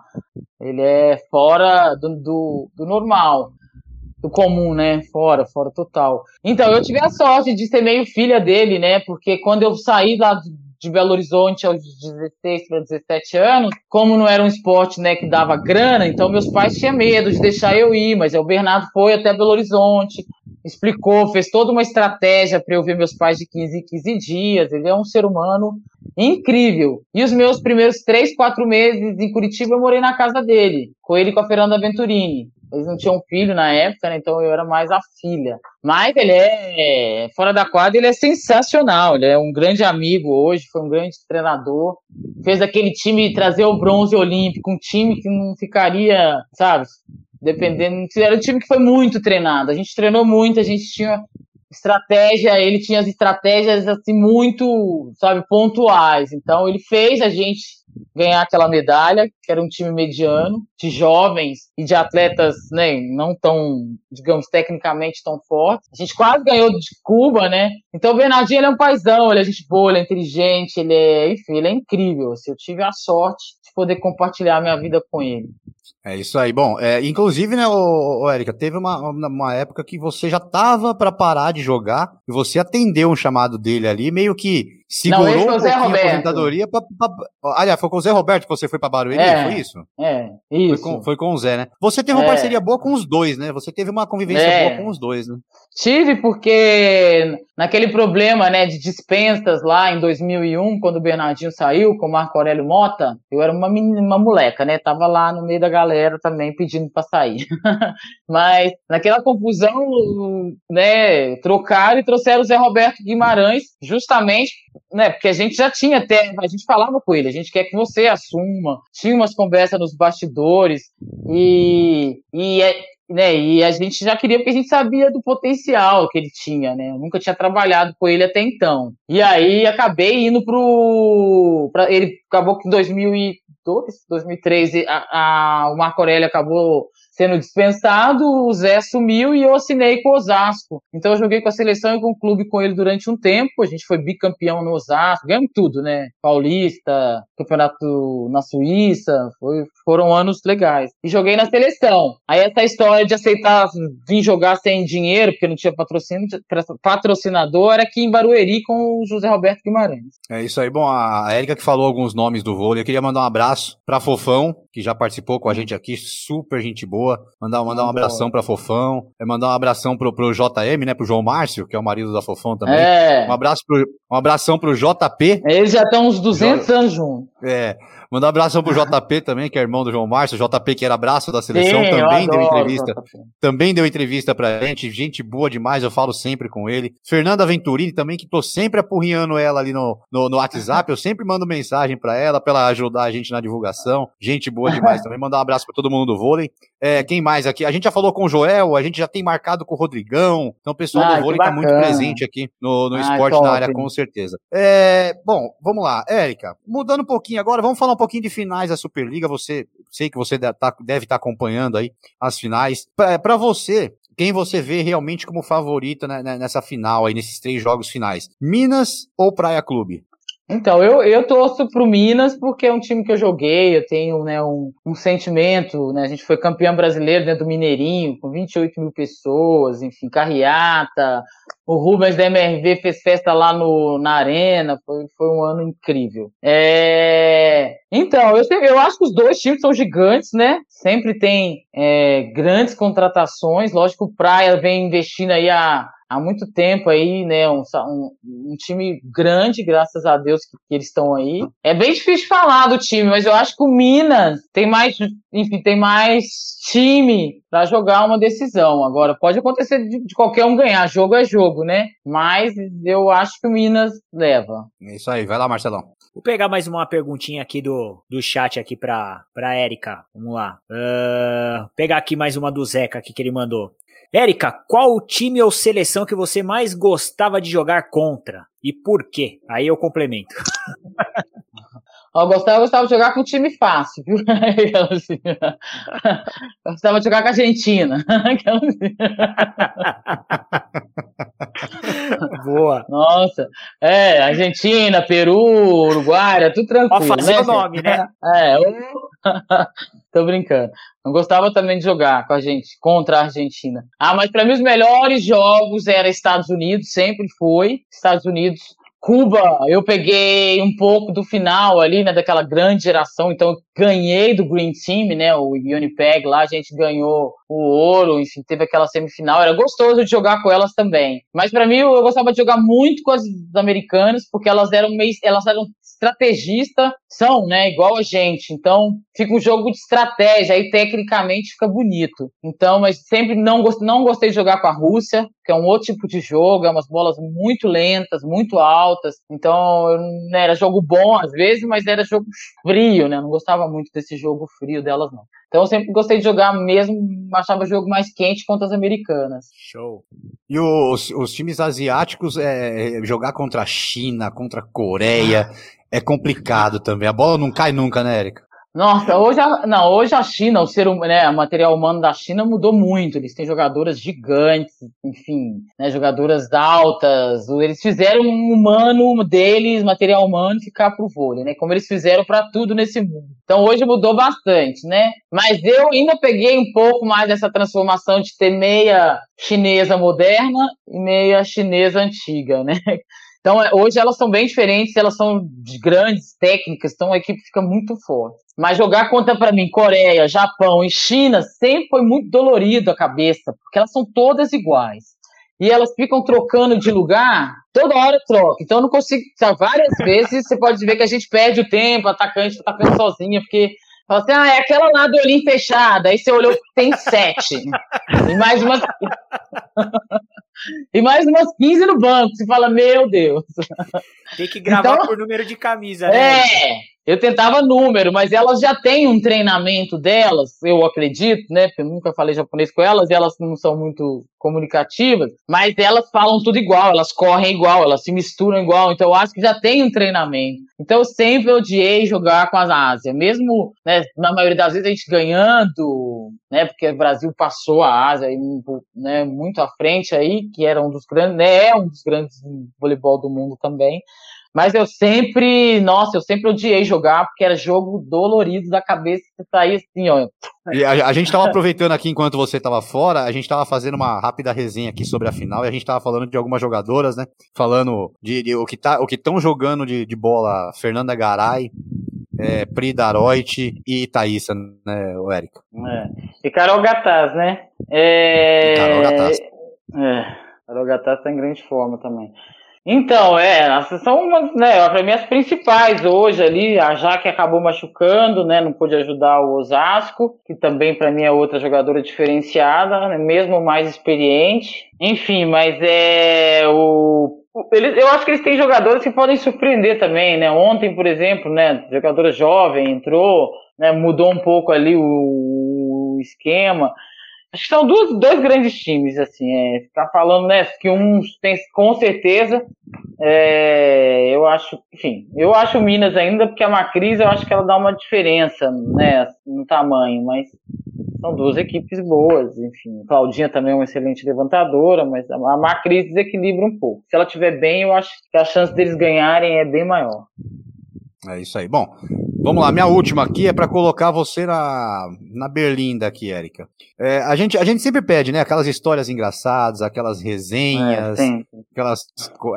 Ele é fora do, do, do normal do comum, né? Fora, fora total. Então, eu tive a sorte de ser meio filha dele, né? Porque quando eu saí lá de Belo Horizonte aos 16 para 17 anos, como não era um esporte, né, que dava grana, então meus pais tinham medo de deixar eu ir, mas o Bernardo foi até Belo Horizonte, explicou, fez toda uma estratégia para eu ver meus pais de 15 em 15 dias. Ele é um ser humano incrível. E os meus primeiros três, quatro meses em Curitiba eu morei na casa dele, com ele e com a Fernanda Venturini. Eles não tinham filho na época, né? Então eu era mais a filha. Mas ele é, fora da quadra, ele é sensacional. Ele é um grande amigo hoje, foi um grande treinador. Fez aquele time trazer o bronze olímpico, um time que não ficaria, sabe? Dependendo. Era um time que foi muito treinado. A gente treinou muito, a gente tinha estratégia, ele tinha as estratégias assim muito, sabe, pontuais. Então ele fez a gente ganhar aquela medalha, que era um time mediano, de jovens e de atletas, né, não tão, digamos, tecnicamente tão fortes. A gente quase ganhou de Cuba, né? Então o Bernardinho ele é um paizão, ele é gente boa, ele é inteligente, ele é, enfim, ele é incrível. Assim, eu tive a sorte de poder compartilhar minha vida com ele. É isso aí. Bom, é, inclusive, né, ô, Érica, teve uma, uma época que você já tava para parar de jogar e você atendeu um chamado dele ali, meio que segurou não, um pouquinho a aposentadoria. Pra, pra, aliás, foi com o Zé Roberto que você foi pra Barueri, é, foi isso? É, isso. Foi com, foi com, o Zé, né? Você teve uma é. parceria boa com os dois, né? Você teve uma convivência é. boa com os dois, né? Tive, porque naquele problema, né, de dispensas lá em 2001, quando o Bernardinho saiu com o Marco Aurélio Mota, eu era uma menina, uma moleca, né? Tava lá no meio da galera também pedindo pra sair. Mas naquela confusão, né, trocaram e trouxeram o Zé Roberto Guimarães, justamente, né, porque a gente já tinha até, a gente falava com ele, a gente quer que você assuma, tinha umas conversas nos bastidores, e, e é, né, e a gente já queria porque a gente sabia do potencial que ele tinha, né? Eu nunca tinha trabalhado com ele até então. E aí acabei indo pro pra, ele acabou que em 2002, 2013 a, a, o Marco Aurélio acabou sendo dispensado, o Zé sumiu e eu assinei com o Osasco. Então eu joguei com a seleção e com o clube com ele durante um tempo. A gente foi bicampeão no Osasco, ganhamos tudo, né? Paulista, campeonato na Suíça, foi, foram anos legais. E joguei na seleção. Aí essa história de aceitar vir jogar sem dinheiro, porque não tinha patrocínio, patrocinador, era aqui em Barueri com o José Roberto Guimarães. É isso aí. Bom, a Érica que falou alguns nomes do vôlei, eu queria mandar um abraço para Fofão, que já participou com a gente aqui, super gente boa. Mandar, mandar um abração pra Fofão. É mandar um abração pro, pro JM, né? Pro João Márcio, que é o marido da Fofão também. É. Um, abraço pro, um abração pro JP. Eles já estão uns 200 jo... anos juntos. É. Mandar um abração pro JP também, que é irmão do João Márcio. JP, que era braço da seleção, Sim, também deu entrevista. Também deu entrevista pra gente. Gente boa demais, eu falo sempre com ele. Fernanda Venturini também, que tô sempre apurriando ela ali no, no, no WhatsApp. Eu sempre mando mensagem pra ela, pra ela ajudar a gente na divulgação. Gente boa demais também. Mandar um abraço pra todo mundo do vôlei. É, quem mais aqui? A gente já falou com o Joel, a gente já tem marcado com o Rodrigão. Então o pessoal ah, do vôlei tá muito presente aqui no, no esporte top. na área, com certeza. É, bom, vamos lá. Érica, mudando um pouquinho agora, vamos falar um pouquinho de finais da Superliga. Você, sei que você deve estar tá acompanhando aí as finais. Para você, quem você vê realmente como favorita nessa final aí, nesses três jogos finais? Minas ou Praia Clube? Então, eu, eu torço pro Minas porque é um time que eu joguei, eu tenho né, um, um sentimento, né? A gente foi campeão brasileiro dentro do Mineirinho, com 28 mil pessoas, enfim, carreata. O Rubens da MRV fez festa lá no, na arena, foi, foi um ano incrível. É... Então, eu, eu acho que os dois times são gigantes, né? Sempre tem é, grandes contratações. Lógico o Praia vem investindo aí a há muito tempo aí, né? Um, um, um time grande, graças a Deus que, que, eles estão aí. É bem difícil falar do time, mas eu acho que o Minas tem mais, enfim, tem mais time para jogar uma decisão. Agora, pode acontecer de, de, qualquer um ganhar, jogo é jogo, né? Mas eu acho que o Minas leva. É isso aí, vai lá, Marcelão. Vou pegar mais uma perguntinha aqui do, do chat aqui pra, pra Érica. Vamos lá. Uh, pegar aqui mais uma do Zeca aqui que ele mandou. Érica, qual o time ou seleção que você mais gostava de jogar contra? E por quê? Aí eu complemento. Eu gostava, eu gostava de jogar com um time fácil, viu? Eu gostava de jogar com a Argentina. Boa. Nossa. É, Argentina, Peru, Uruguai, é tudo tranquilo. Pode fazer né? o nome, né? É, eu... Tô brincando. Eu gostava também de jogar com a gente, contra a Argentina. Ah, mas para mim os melhores jogos era Estados Unidos, sempre foi. Estados Unidos Cuba, eu peguei um pouco do final ali, né, daquela grande geração, então ganhei do Green Team, né, o Unipeg lá, a gente ganhou o ouro, enfim, teve aquela semifinal, era gostoso de jogar com elas também. Mas para mim eu gostava de jogar muito com as americanas, porque elas eram meio, elas eram estrategista são, né, igual a gente. Então, fica um jogo de estratégia, aí tecnicamente fica bonito. Então, mas sempre não, gost, não gostei de jogar com a Rússia, que é um outro tipo de jogo, é umas bolas muito lentas, muito altas. Então, né, era jogo bom às vezes, mas era jogo frio, né? Não gostava muito desse jogo frio delas, não. Então eu sempre gostei de jogar mesmo, achava o jogo mais quente contra as americanas. Show. E os, os times asiáticos, é, jogar contra a China, contra a Coreia, é complicado também. A bola não cai nunca, né, Érica? Nossa, hoje a, não, hoje a China, o ser né, o material humano da China mudou muito. Eles têm jogadoras gigantes, enfim, né, jogadoras altas. Eles fizeram um humano deles, material humano, ficar pro vôlei, né? Como eles fizeram para tudo nesse mundo. Então hoje mudou bastante, né? Mas eu ainda peguei um pouco mais dessa transformação de ter meia chinesa moderna e meia chinesa antiga, né? Então, é, hoje elas são bem diferentes, elas são grandes, técnicas, então a equipe fica muito forte. Mas jogar contra para mim Coreia, Japão e China sempre foi muito dolorido a cabeça, porque elas são todas iguais. E elas ficam trocando de lugar, toda hora troca. Então eu não consigo. Várias vezes você pode ver que a gente perde o tempo, atacante tá atacando sozinha, porque Fala assim, ah, é aquela lá do olhinho fechado. Aí você olhou, tem sete. e mais umas. e mais umas 15 no banco. Você fala, meu Deus. Tem que gravar então, por número de camisa, né? É, eu tentava número, mas elas já têm um treinamento delas, eu acredito, né? Porque eu nunca falei japonês com elas, elas não são muito comunicativas, mas elas falam tudo igual, elas correm igual, elas se misturam igual, então eu acho que já tem um treinamento. Então eu sempre odiei jogar com as Ásia, mesmo né, na maioria das vezes a gente ganhando, né? Porque o Brasil passou a Ásia né, muito à frente aí, que era um dos grandes, né, é um dos grandes voleibol do mundo também. Mas eu sempre, nossa, eu sempre odiei jogar, porque era jogo dolorido da cabeça, você saía assim, ó. A, a, gente estava aproveitando aqui enquanto você estava fora, a gente estava fazendo uma rápida resenha aqui sobre a final e a gente estava falando de algumas jogadoras, né? Falando de, de o que tá, o que estão jogando de, de bola, Fernanda Garay, é, Pri Daroit e Thaísa, né, o Érico? É. E Carol Gataz, né? É... E Carol Gataz. É, Carol Gataz tá em grande forma também. Então, é, essas são umas, né, para mim as principais hoje ali, a Jaque acabou machucando, né, não pôde ajudar o Osasco, que também para mim é outra jogadora diferenciada, né, mesmo mais experiente. Enfim, mas é o eles, eu acho que eles têm jogadores que podem surpreender também, né? Ontem, por exemplo, né, jogadora jovem entrou, né, mudou um pouco ali o, o esquema. Acho que são duas, dois grandes times, assim. É, ficar falando, né, que um tem com certeza. É, eu acho, enfim, eu acho o Minas ainda, porque a Macris eu acho que ela dá uma diferença, né, no tamanho, mas são duas equipes boas, enfim. Claudinha também é uma excelente levantadora, mas a Macris desequilibra um pouco. Se ela estiver bem, eu acho que a chance deles ganharem é bem maior. É isso aí. Bom, vamos lá. Minha última aqui é para colocar você na, na berlinda aqui, Érica. É, a, gente, a gente sempre pede, né? Aquelas histórias engraçadas, aquelas resenhas, é, aquelas.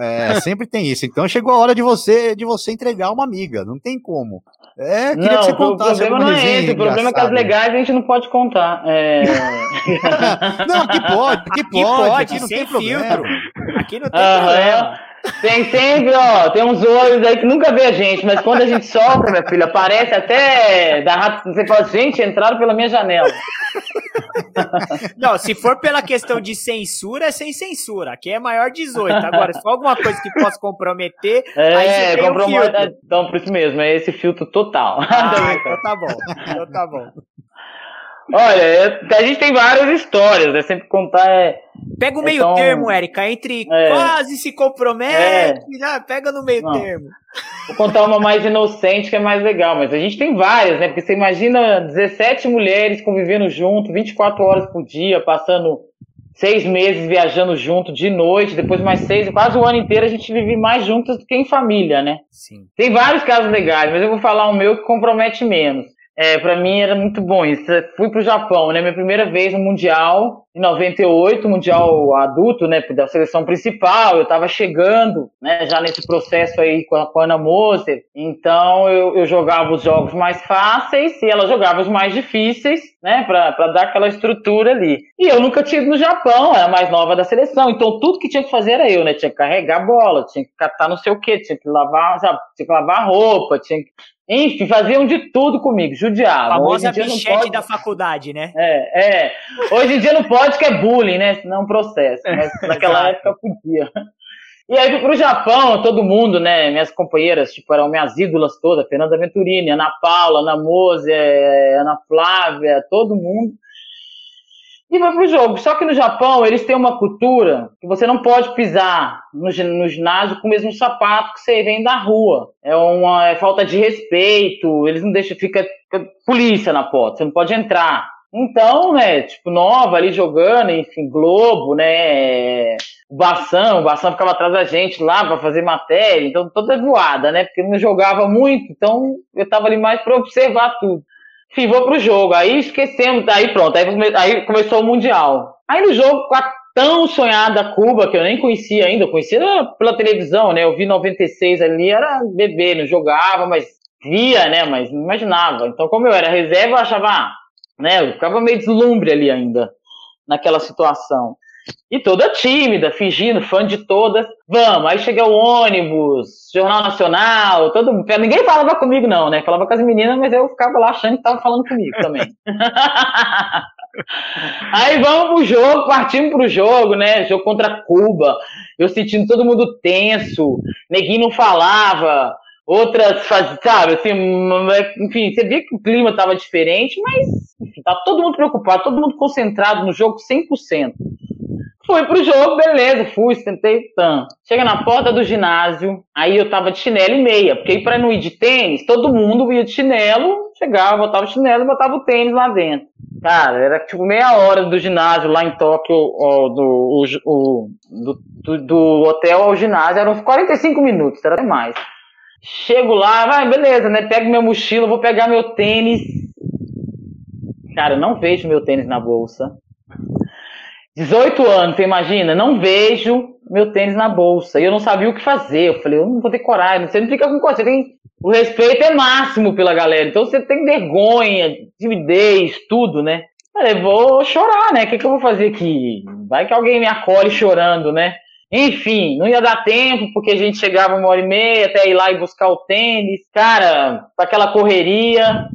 É, sempre tem isso. Então chegou a hora de você de você entregar uma amiga. Não tem como. É, queria não, que você contasse o problema não é esse. O problema é que as legais a gente não pode contar. É... não, que pode, que pode. pode aqui não tem filtro. Problema. Aqui não tem ah, problema. Tem sempre, ó, tem uns olhos aí que nunca vê a gente, mas quando a gente solta, minha filha, aparece até da rato, você fala, gente, entraram pela minha janela. Não, se for pela questão de censura, é sem censura. Aqui é maior 18. Agora, se for alguma coisa que possa comprometer, é, aí compromete. Um então, por isso mesmo, é esse filtro total. Ah, então tá bom. Então tá bom. Olha, é, a gente tem várias histórias, né? Sempre contar é. Pega o meio tão... termo, Érica, entre é, quase se compromete, é, já pega no meio Não. termo. Vou contar uma mais inocente que é mais legal, mas a gente tem várias, né? Porque você imagina 17 mulheres convivendo junto, 24 horas por dia, passando seis meses viajando junto de noite, depois mais seis, quase o ano inteiro a gente vive mais juntas do que em família, né? Sim. Tem vários casos legais, mas eu vou falar o meu que compromete menos. É, para mim era muito bom isso. Fui pro Japão, né? Minha primeira vez no Mundial, em 98, Mundial adulto, né? Da seleção principal. Eu tava chegando, né? Já nesse processo aí com a, com a Ana Moser. Então eu, eu jogava os jogos mais fáceis e ela jogava os mais difíceis, né? Pra, pra dar aquela estrutura ali. E eu nunca tive no Japão, era a mais nova da seleção. Então tudo que tinha que fazer era eu, né? Tinha que carregar a bola, tinha que catar não sei o quê, tinha que lavar, sabe? Tinha que lavar roupa, tinha que enfim, faziam de tudo comigo, judiavam. A famosa bichete pode... da faculdade, né? É, é. Hoje em dia não pode, que é bullying, né? Não é um processo. Mas naquela época podia. E aí pro Japão, todo mundo, né? Minhas companheiras, tipo, eram minhas ídolas todas, Fernanda Venturini, Ana Paula, Ana Mose, Ana Flávia, todo mundo e vai pro jogo. Só que no Japão eles têm uma cultura que você não pode pisar no, no ginásio com o mesmo sapato que você vem da rua. É uma é falta de respeito, eles não deixam, fica, fica polícia na porta, você não pode entrar. Então, né, tipo, nova ali jogando, enfim, Globo, né, o Bação, o Bação ficava atrás da gente lá para fazer matéria, então toda voada, né, porque não jogava muito, então eu tava ali mais para observar tudo. Enfim, vou pro jogo. Aí esquecemos, aí pronto, aí, aí começou o Mundial. Aí no jogo, tão sonhada Cuba, que eu nem conhecia ainda, eu conhecia pela televisão, né? Eu vi 96 ali, era bebê, não jogava, mas via, né? Mas não imaginava. Então, como eu era reserva, eu achava, ah, né? Eu ficava meio deslumbre ali ainda, naquela situação. E toda tímida, fingindo, fã de todas. Vamos, aí chega o ônibus, Jornal Nacional, todo. Ninguém falava comigo, não, né? Falava com as meninas, mas eu ficava lá achando que tava falando comigo também. aí vamos pro jogo, partimos pro jogo, né? Jogo contra Cuba. Eu sentindo todo mundo tenso, neguinho não falava, outras, sabe, assim, enfim, você via que o clima tava diferente, mas enfim, tá todo mundo preocupado, todo mundo concentrado no jogo 100%. Fui pro jogo, beleza, fui, sentei, tan. Chega na porta do ginásio, aí eu tava de chinelo e meia, porque pra não ir de tênis, todo mundo ia de chinelo, chegava, botava o chinelo e botava o tênis lá dentro. Cara, era tipo meia hora do ginásio lá em Tóquio, ó, do, o, do, do, do, hotel ao ginásio, eram uns 45 minutos, era até mais. Chego lá, vai, beleza, né? Pego minha mochila, vou pegar meu tênis. Cara, eu não vejo meu tênis na bolsa. 18 anos, você imagina? Não vejo meu tênis na bolsa. E eu não sabia o que fazer. Eu falei, eu não vou ter coragem. Você não fica com coisa. Você tem... O respeito é máximo pela galera. Então você tem vergonha, timidez, tudo, né? Falei, vou chorar, né? O que, que eu vou fazer aqui? Vai que alguém me acolhe chorando, né? Enfim, não ia dar tempo, porque a gente chegava uma hora e meia até ir lá e buscar o tênis. Cara, aquela correria.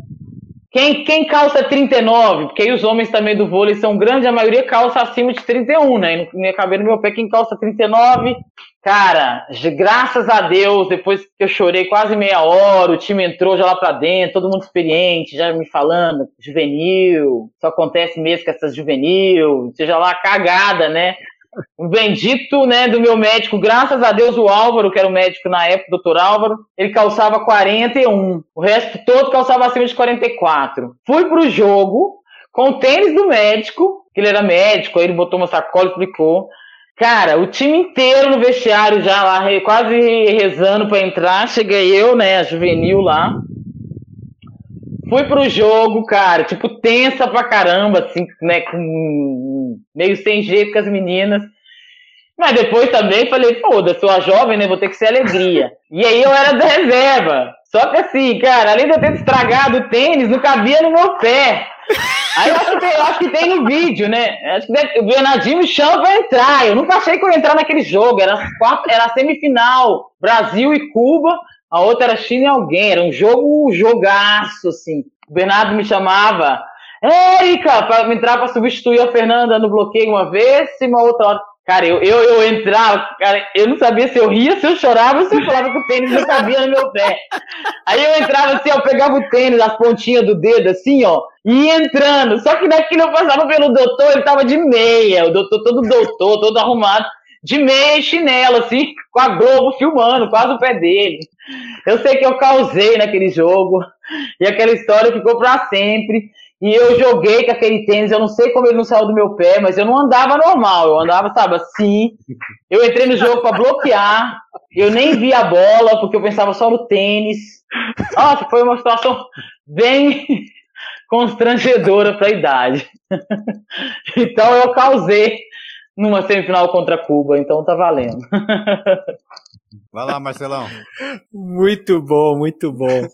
Quem, quem calça 39? Porque aí os homens também do vôlei são grandes, a maioria calça acima de 31, né? E não ia caber no meu pé quem calça 39. Cara, graças a Deus, depois que eu chorei quase meia hora, o time entrou já lá pra dentro, todo mundo experiente, já me falando, juvenil, só acontece mesmo com essas juvenil, seja lá cagada, né? O bendito, né, do meu médico, graças a Deus, o Álvaro, que era o médico na época, o doutor Álvaro, ele calçava 41. O resto todo calçava acima de 44. Fui pro jogo com o tênis do médico, que ele era médico, aí ele botou uma sacola e explicou. Cara, o time inteiro no vestiário já lá, quase rezando para entrar. Cheguei eu, né, a juvenil lá. Fui pro jogo, cara, tipo, tensa pra caramba, assim, né, com meio sem jeito com as meninas. Mas depois também falei, foda, sou a jovem, né, vou ter que ser alegria. E aí eu era da reserva. Só que assim, cara, além de eu ter estragado o tênis, não cabia no meu pé. Aí eu acho que eu acho que tem no vídeo, né? Acho que deve, o Bernardinho me chama pra entrar. Eu nunca achei que eu ia entrar naquele jogo. Era, quatro, era a semifinal. Brasil e Cuba a outra era China e alguém, era um jogo jogaço, assim. O Bernardo me chamava, Érica, para entrar para substituir a Fernanda no bloqueio uma vez e uma outra hora. Cara, eu, eu, eu entrava, cara, eu não sabia se eu ria, se eu chorava, se eu falava que o tênis não cabia no meu pé. Aí eu entrava assim, eu pegava o tênis, as pontinhas do dedo, assim, ó, e ia entrando. Só que naquele eu passava pelo doutor, ele tava de meia, o doutor todo doutor, todo arrumado de meia e chinelo, assim, com a Globo filmando, quase o pé dele. Eu sei que eu causei naquele jogo, e aquela história ficou para sempre. E eu joguei com aquele tênis, eu não sei como ele não saiu do meu pé, mas eu não andava normal, eu andava, sabe, assim. Eu entrei no jogo para bloquear, eu nem vi a bola, porque eu pensava só no tênis. Nossa, foi uma situação bem constrangedora para a idade. então eu causei numa semifinal contra Cuba, então tá valendo. Vai lá, Marcelão. muito bom, muito bom.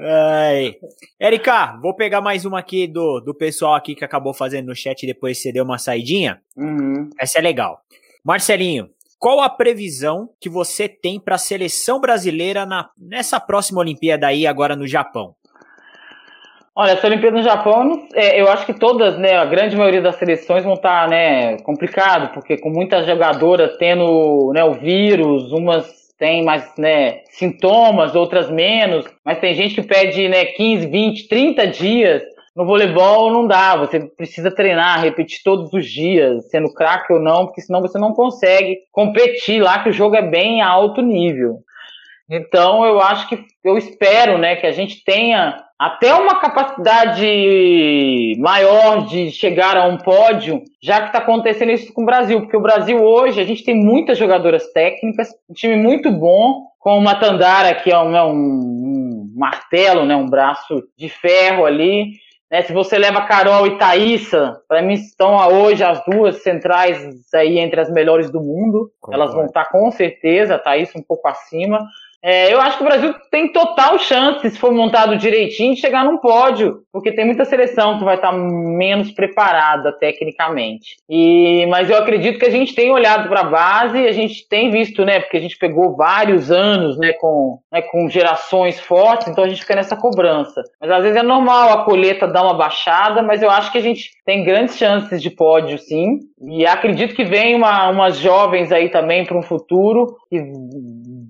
Ai. Erika, vou pegar mais uma aqui do, do pessoal aqui que acabou fazendo no chat e depois você deu uma saidinha. Uhum. Essa é legal. Marcelinho, qual a previsão que você tem para a seleção brasileira na, nessa próxima Olimpíada aí agora no Japão? Olha, essa Olimpíada no Japão, é, eu acho que todas, né, a grande maioria das seleções vão estar, tá, né, complicado, porque com muitas jogadoras tendo, né, o vírus, umas têm mais, né, sintomas, outras menos, mas tem gente que pede, né, 15, 20, 30 dias. No voleibol não dá, você precisa treinar, repetir todos os dias, sendo craque ou não, porque senão você não consegue competir lá, que o jogo é bem alto nível. Então eu acho que eu espero, né, que a gente tenha até uma capacidade maior de chegar a um pódio, já que está acontecendo isso com o Brasil, porque o Brasil hoje a gente tem muitas jogadoras técnicas, um time muito bom, com o Matandara que é um, é um, um martelo, né, um braço de ferro ali. Né? Se você leva Carol e Thaísa, para mim estão hoje as duas centrais aí entre as melhores do mundo. Elas vão estar com certeza, a Thaísa um pouco acima. É, eu acho que o Brasil tem total chance, se for montado direitinho, de chegar num pódio, porque tem muita seleção que vai estar menos preparada tecnicamente. E, mas eu acredito que a gente tem olhado para a base, a gente tem visto, né, porque a gente pegou vários anos, né, com, né, com gerações fortes, então a gente fica nessa cobrança. Mas às vezes é normal a colheita dar uma baixada, mas eu acho que a gente tem grandes chances de pódio, sim. E acredito que vem uma, umas jovens aí também para um futuro que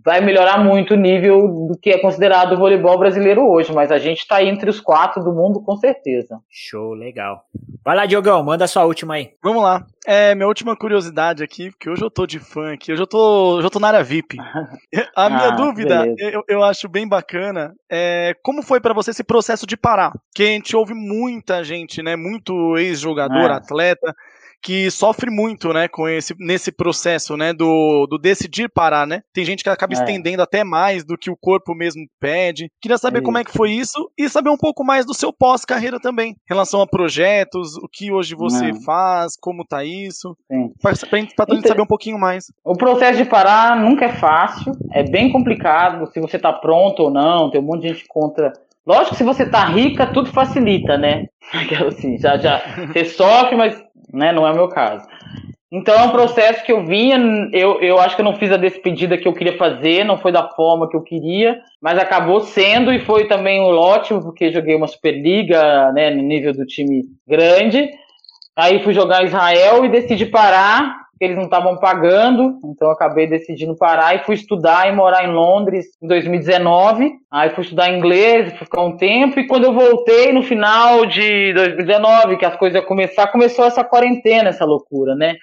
vai melhorar muito o nível do que é considerado o voleibol brasileiro hoje, mas a gente está entre os quatro do mundo com certeza. Show, legal. Vai lá, Diogão, manda a sua última aí. Vamos lá. É, minha última curiosidade aqui, porque hoje eu tô de fã aqui, hoje eu tô, hoje eu tô na área VIP. A minha ah, dúvida, eu, eu acho bem bacana, é como foi para você esse processo de parar? Que a gente ouve muita gente, né, muito ex-jogador, é. atleta, que sofre muito, né, com esse nesse processo, né, do, do decidir parar, né? Tem gente que acaba é. estendendo até mais do que o corpo mesmo pede. Queria saber é como é que foi isso e saber um pouco mais do seu pós-carreira também, em relação a projetos, o que hoje você Não. faz, como tá isso. Para pra, gente, gente saber um pouquinho mais. O processo de parar nunca é fácil, é bem complicado, se você tá pronto ou não, tem um monte de gente contra Lógico que se você tá rica, tudo facilita, né? Assim, já, já, você sofre, mas né, não é o meu caso. Então é um processo que eu vinha, eu, eu acho que eu não fiz a despedida que eu queria fazer, não foi da forma que eu queria, mas acabou sendo e foi também um ótimo, porque joguei uma Superliga, né, no nível do time grande. Aí fui jogar Israel e decidi parar porque eles não estavam pagando, então eu acabei decidindo parar e fui estudar e morar em Londres em 2019. Aí fui estudar inglês, fui ficar um tempo, e quando eu voltei no final de 2019, que as coisas iam começar, começou essa quarentena, essa loucura, né?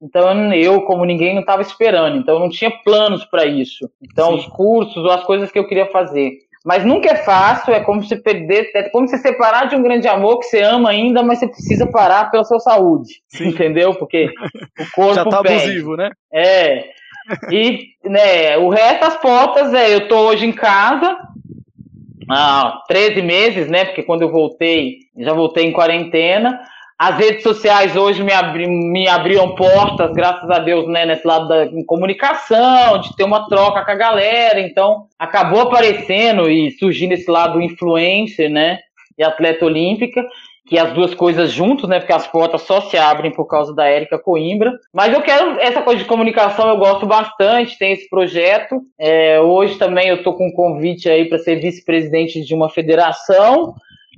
Então eu, como ninguém, não estava esperando, então eu não tinha planos para isso. Então Sim. os cursos ou as coisas que eu queria fazer. Mas nunca é fácil, é como se perder, é como se separar de um grande amor que você ama ainda, mas você precisa parar pela sua saúde. Sim. Entendeu? Porque o corpo Já tá pede. abusivo, né? É. E, né, o resto das portas é, eu tô hoje em casa, há 13 meses, né? Porque quando eu voltei, já voltei em quarentena. As redes sociais hoje me, abri, me abriam portas, graças a Deus, né, nesse lado da comunicação, de ter uma troca com a galera. Então, acabou aparecendo e surgindo esse lado influencer, né, e atleta olímpica, que as duas coisas juntos, né, porque as portas só se abrem por causa da Érica Coimbra. Mas eu quero, essa coisa de comunicação eu gosto bastante, tem esse projeto. É, hoje também eu tô com um convite aí para ser vice-presidente de uma federação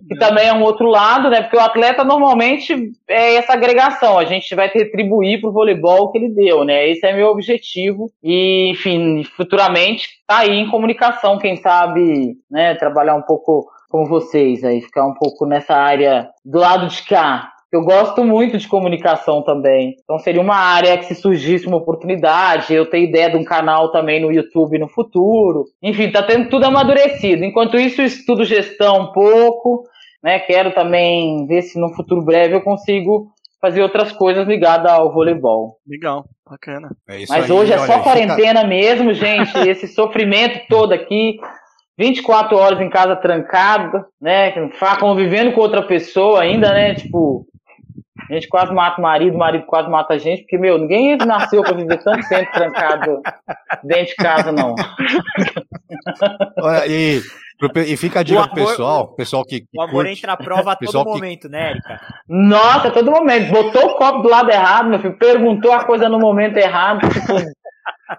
que também é um outro lado, né? Porque o atleta normalmente é essa agregação, a gente vai retribuir pro voleibol o que ele deu, né? Esse é meu objetivo. E, enfim, futuramente tá aí em comunicação, quem sabe, né, trabalhar um pouco com vocês aí, ficar um pouco nessa área do lado de cá. Eu gosto muito de comunicação também. Então seria uma área que se surgisse uma oportunidade, eu tenho ideia de um canal também no YouTube no futuro. Enfim, tá tendo tudo amadurecido. Enquanto isso, eu estudo gestão um pouco, né? Quero também ver se no futuro breve eu consigo fazer outras coisas ligadas ao voleibol. Legal, bacana. É Mas aí, hoje é só quarentena fica... mesmo, gente. esse sofrimento todo aqui. 24 horas em casa trancado, né? Convivendo com outra pessoa ainda, né? Tipo, a gente quase mata o marido, o marido quase mata a gente, porque, meu, ninguém nasceu para viver tanto tempo trancado dentro de casa, não. Olha, e, e fica a dica pro pessoal, pessoal que, que O amor curte, entra à prova a todo momento, que... né, Erika? Nossa, a todo momento. Botou o copo do lado errado, meu filho, perguntou a coisa no momento errado, tipo,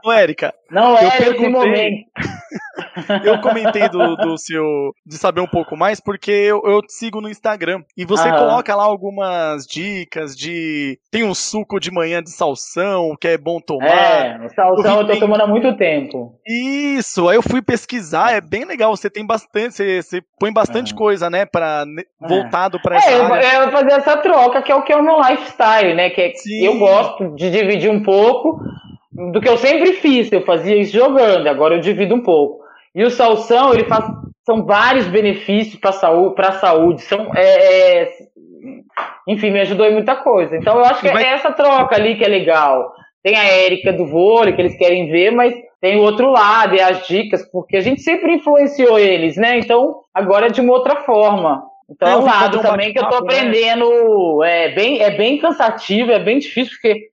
Ô, Érica. Não é esse momento. eu comentei do, do seu. de saber um pouco mais, porque eu, eu te sigo no Instagram. E você Aham. coloca lá algumas dicas de. Tem um suco de manhã de salsão que é bom tomar. É, salsão eu, eu tô tomando há muito tempo. Isso, aí eu fui pesquisar, é bem legal. Você tem bastante. Você, você põe bastante coisa, né? Pra, é. voltado pra essa é. Eu, eu fazer essa troca, que é o que é o meu lifestyle, né? Que é, eu gosto de dividir um pouco do que eu sempre fiz. Eu fazia isso jogando, agora eu divido um pouco. E o salsão, ele faz, são vários benefícios para saúde, para saúde. São, é, é, enfim, me ajudou em muita coisa. Então eu acho que é essa troca ali que é legal. Tem a Érica do vôlei que eles querem ver, mas tem o outro lado, e as dicas, porque a gente sempre influenciou eles, né? Então agora é de uma outra forma. Então é um lado também que eu tô né? aprendendo. Né? É, bem, é bem cansativo, é bem difícil, porque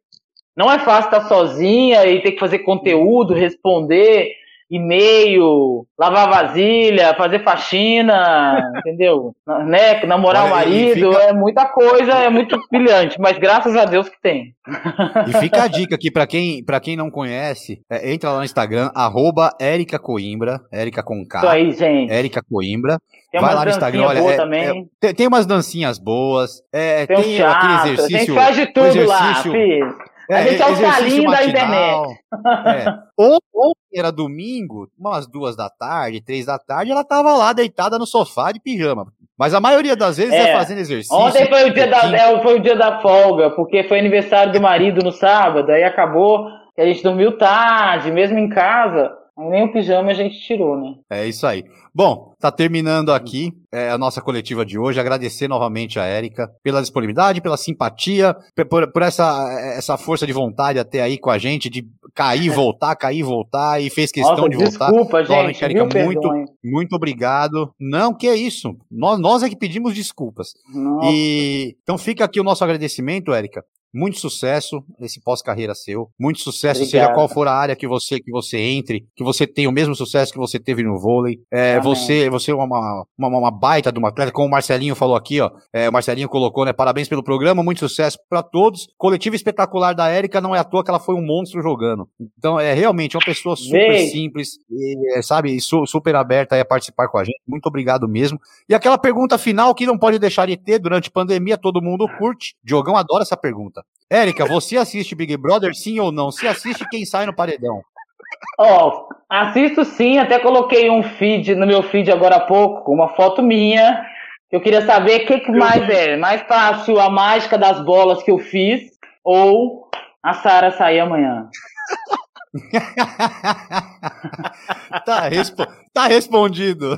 não é fácil estar sozinha e ter que fazer conteúdo, responder e-mail, lavar vasilha, fazer faxina, entendeu? Né? Namorar Olha, o marido, fica... é muita coisa, é muito brilhante, mas graças a Deus que tem. E fica a dica aqui para quem, pra quem não conhece, é, entra lá no Instagram, arroba Erica Coimbra, Erica com K. Isso aí, gente. Erica Coimbra. Tem Vai lá no Instagram, olha. É, é, tem, tem, umas dancinhas boas. É, tem, tem um aquele exercício. Tem faz de tudo exercício, lá, filho. A gente é, é o calinho da internet. É. Ou, ou era domingo, umas duas da tarde, três da tarde, ela tava lá deitada no sofá de pijama. Mas a maioria das vezes é, é fazendo exercício. Ontem foi o, dia da, é, foi o dia da folga, porque foi aniversário do marido no sábado, aí acabou que a gente dormiu tarde, mesmo em casa. Nem o pijama a gente tirou, né? É isso aí. Bom, tá terminando aqui é, a nossa coletiva de hoje. Agradecer novamente a Érica pela disponibilidade, pela simpatia, por, por, essa, essa força de vontade até aí com a gente, de cair, voltar, cair, voltar, e fez questão nossa, de voltar. Desculpa, gente. Érica, muito, muito obrigado. Não, que é isso. Nós, nós é que pedimos desculpas. Nossa. E então fica aqui o nosso agradecimento, Érica, muito sucesso nesse pós-carreira seu. Muito sucesso, seja qual for a área que você que você entre, que você tenha o mesmo sucesso que você teve no vôlei. É, você você é uma, uma, uma, baita de uma atleta, como o Marcelinho falou aqui, ó. É, o Marcelinho colocou, né? Parabéns pelo programa, muito sucesso para todos. Coletiva espetacular da Érica, não é à toa que ela foi um monstro jogando. Então, é realmente uma pessoa super Ei. simples, e, é, sabe, su, super aberta a participar com a gente. Muito obrigado mesmo. E aquela pergunta final que não pode deixar de ter durante a pandemia, todo mundo curte. Diogão adora essa pergunta pergunta. Érica, você assiste Big Brother, sim ou não? Se assiste, quem sai no paredão? Ó, oh, assisto sim, até coloquei um feed no meu feed agora há pouco, uma foto minha. Eu queria saber o que, que mais é. Mais fácil a mágica das bolas que eu fiz ou a Sara sair amanhã? tá, respo tá respondido.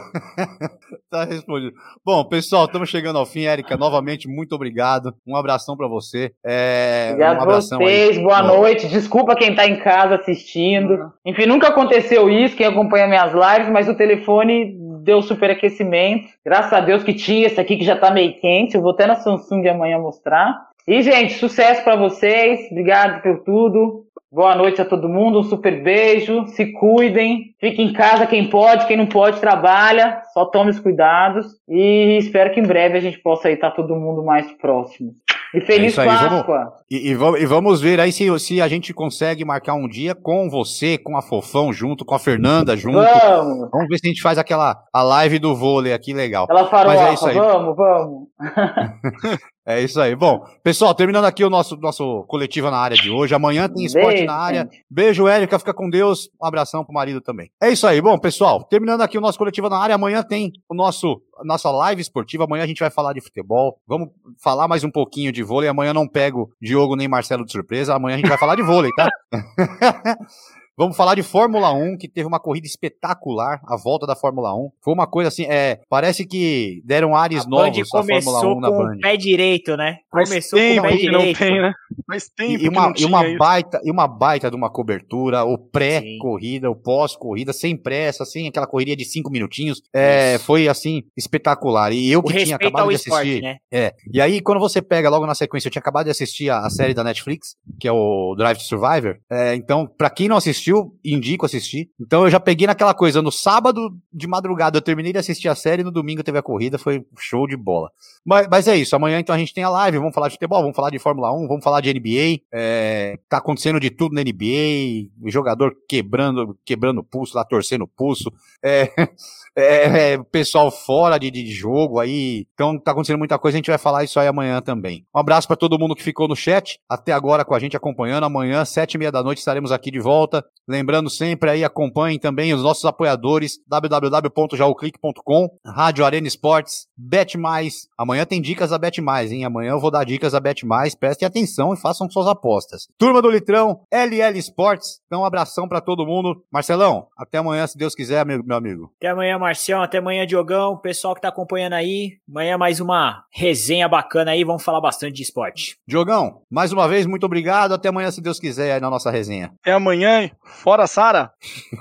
tá respondido. Bom, pessoal, estamos chegando ao fim. Érica, novamente, muito obrigado. Um abração para você. É, obrigado um a vocês. Aí. Boa noite. Desculpa quem tá em casa assistindo. Enfim, nunca aconteceu isso, quem acompanha minhas lives, mas o telefone deu superaquecimento. Graças a Deus que tinha esse aqui que já tá meio quente. Eu vou até na Samsung amanhã mostrar. E, gente, sucesso para vocês. Obrigado por tudo. Boa noite a todo mundo, um super beijo, se cuidem, fiquem em casa quem pode, quem não pode trabalha, só tome os cuidados e espero que em breve a gente possa estar todo mundo mais próximo. E feliz é Páscoa! Vamos, e, e, vamos ver aí se, se a gente consegue marcar um dia com você, com a Fofão junto, com a Fernanda junto. Vamos! Vamos ver se a gente faz aquela a live do vôlei aqui legal. Ela farou, Mas é isso aí. vamos, vamos! É isso aí. Bom, pessoal, terminando aqui o nosso, nosso coletivo na área de hoje. Amanhã tem esporte Beijo. na área. Beijo, Érica. Fica com Deus. Um abração pro marido também. É isso aí. Bom, pessoal, terminando aqui o nosso coletivo na área. Amanhã tem o nosso nossa live esportiva. Amanhã a gente vai falar de futebol. Vamos falar mais um pouquinho de vôlei. Amanhã não pego Diogo nem Marcelo de surpresa. Amanhã a gente vai falar de vôlei, tá? Vamos falar de Fórmula 1, que teve uma corrida espetacular, a volta da Fórmula 1. Foi uma coisa assim, é, parece que deram ares a novos à Fórmula 1 na Band. com o pé direito, né? Começou com o pé direito. Tem, né? Mas tem e, uma, e uma baita e uma baita de uma cobertura, o pré-corrida, o pós-corrida, sem pressa, assim, aquela correria de cinco minutinhos. É, foi assim espetacular. E eu que o tinha acabado de assistir, esporte, né? é. E aí quando você pega logo na sequência, eu tinha acabado de assistir a, a série da Netflix, que é o Drive to Survivor. É, então, para quem não assistiu assistiu, indico assistir. Então eu já peguei naquela coisa, no sábado de madrugada eu terminei de assistir a série, no domingo teve a corrida, foi show de bola. Mas, mas é isso, amanhã então a gente tem a live, vamos falar de futebol, vamos falar de Fórmula 1, vamos falar de NBA, é, tá acontecendo de tudo na NBA, jogador quebrando, quebrando o pulso, lá torcendo o pulso, é, é, é, pessoal fora de, de jogo aí, então tá acontecendo muita coisa, a gente vai falar isso aí amanhã também. Um abraço para todo mundo que ficou no chat, até agora com a gente acompanhando, amanhã, sete e meia da noite, estaremos aqui de volta, Lembrando sempre aí, acompanhem também os nossos apoiadores, www.jaoclick.com, Rádio Arena Esportes, Bet Mais. Amanhã tem dicas da Bet Mais, hein? Amanhã eu vou dar dicas da Bet Mais. Prestem atenção e façam suas apostas. Turma do Litrão, LL Esportes. Então, um abração para todo mundo. Marcelão, até amanhã, se Deus quiser, meu amigo. Até amanhã, Marcião. Até amanhã, Diogão. Pessoal que tá acompanhando aí. Amanhã mais uma resenha bacana aí. Vamos falar bastante de esporte. Diogão, mais uma vez, muito obrigado. Até amanhã, se Deus quiser, aí na nossa resenha. Até amanhã. Fora Sara.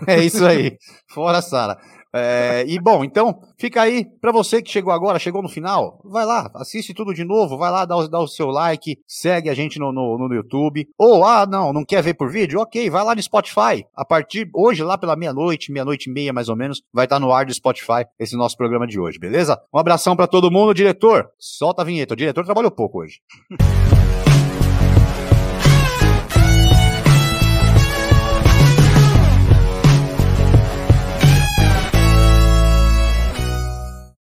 é isso aí. Fora Sara. É, e bom, então, fica aí, para você que chegou agora, chegou no final, vai lá, assiste tudo de novo, vai lá, dá o, dá o seu like, segue a gente no, no, no YouTube. Ou, ah, não, não quer ver por vídeo? Ok, vai lá no Spotify. A partir hoje, lá pela meia-noite, meia-noite e meia mais ou menos, vai estar no ar do Spotify esse nosso programa de hoje, beleza? Um abração para todo mundo, diretor. Solta a vinheta. O diretor trabalhou pouco hoje.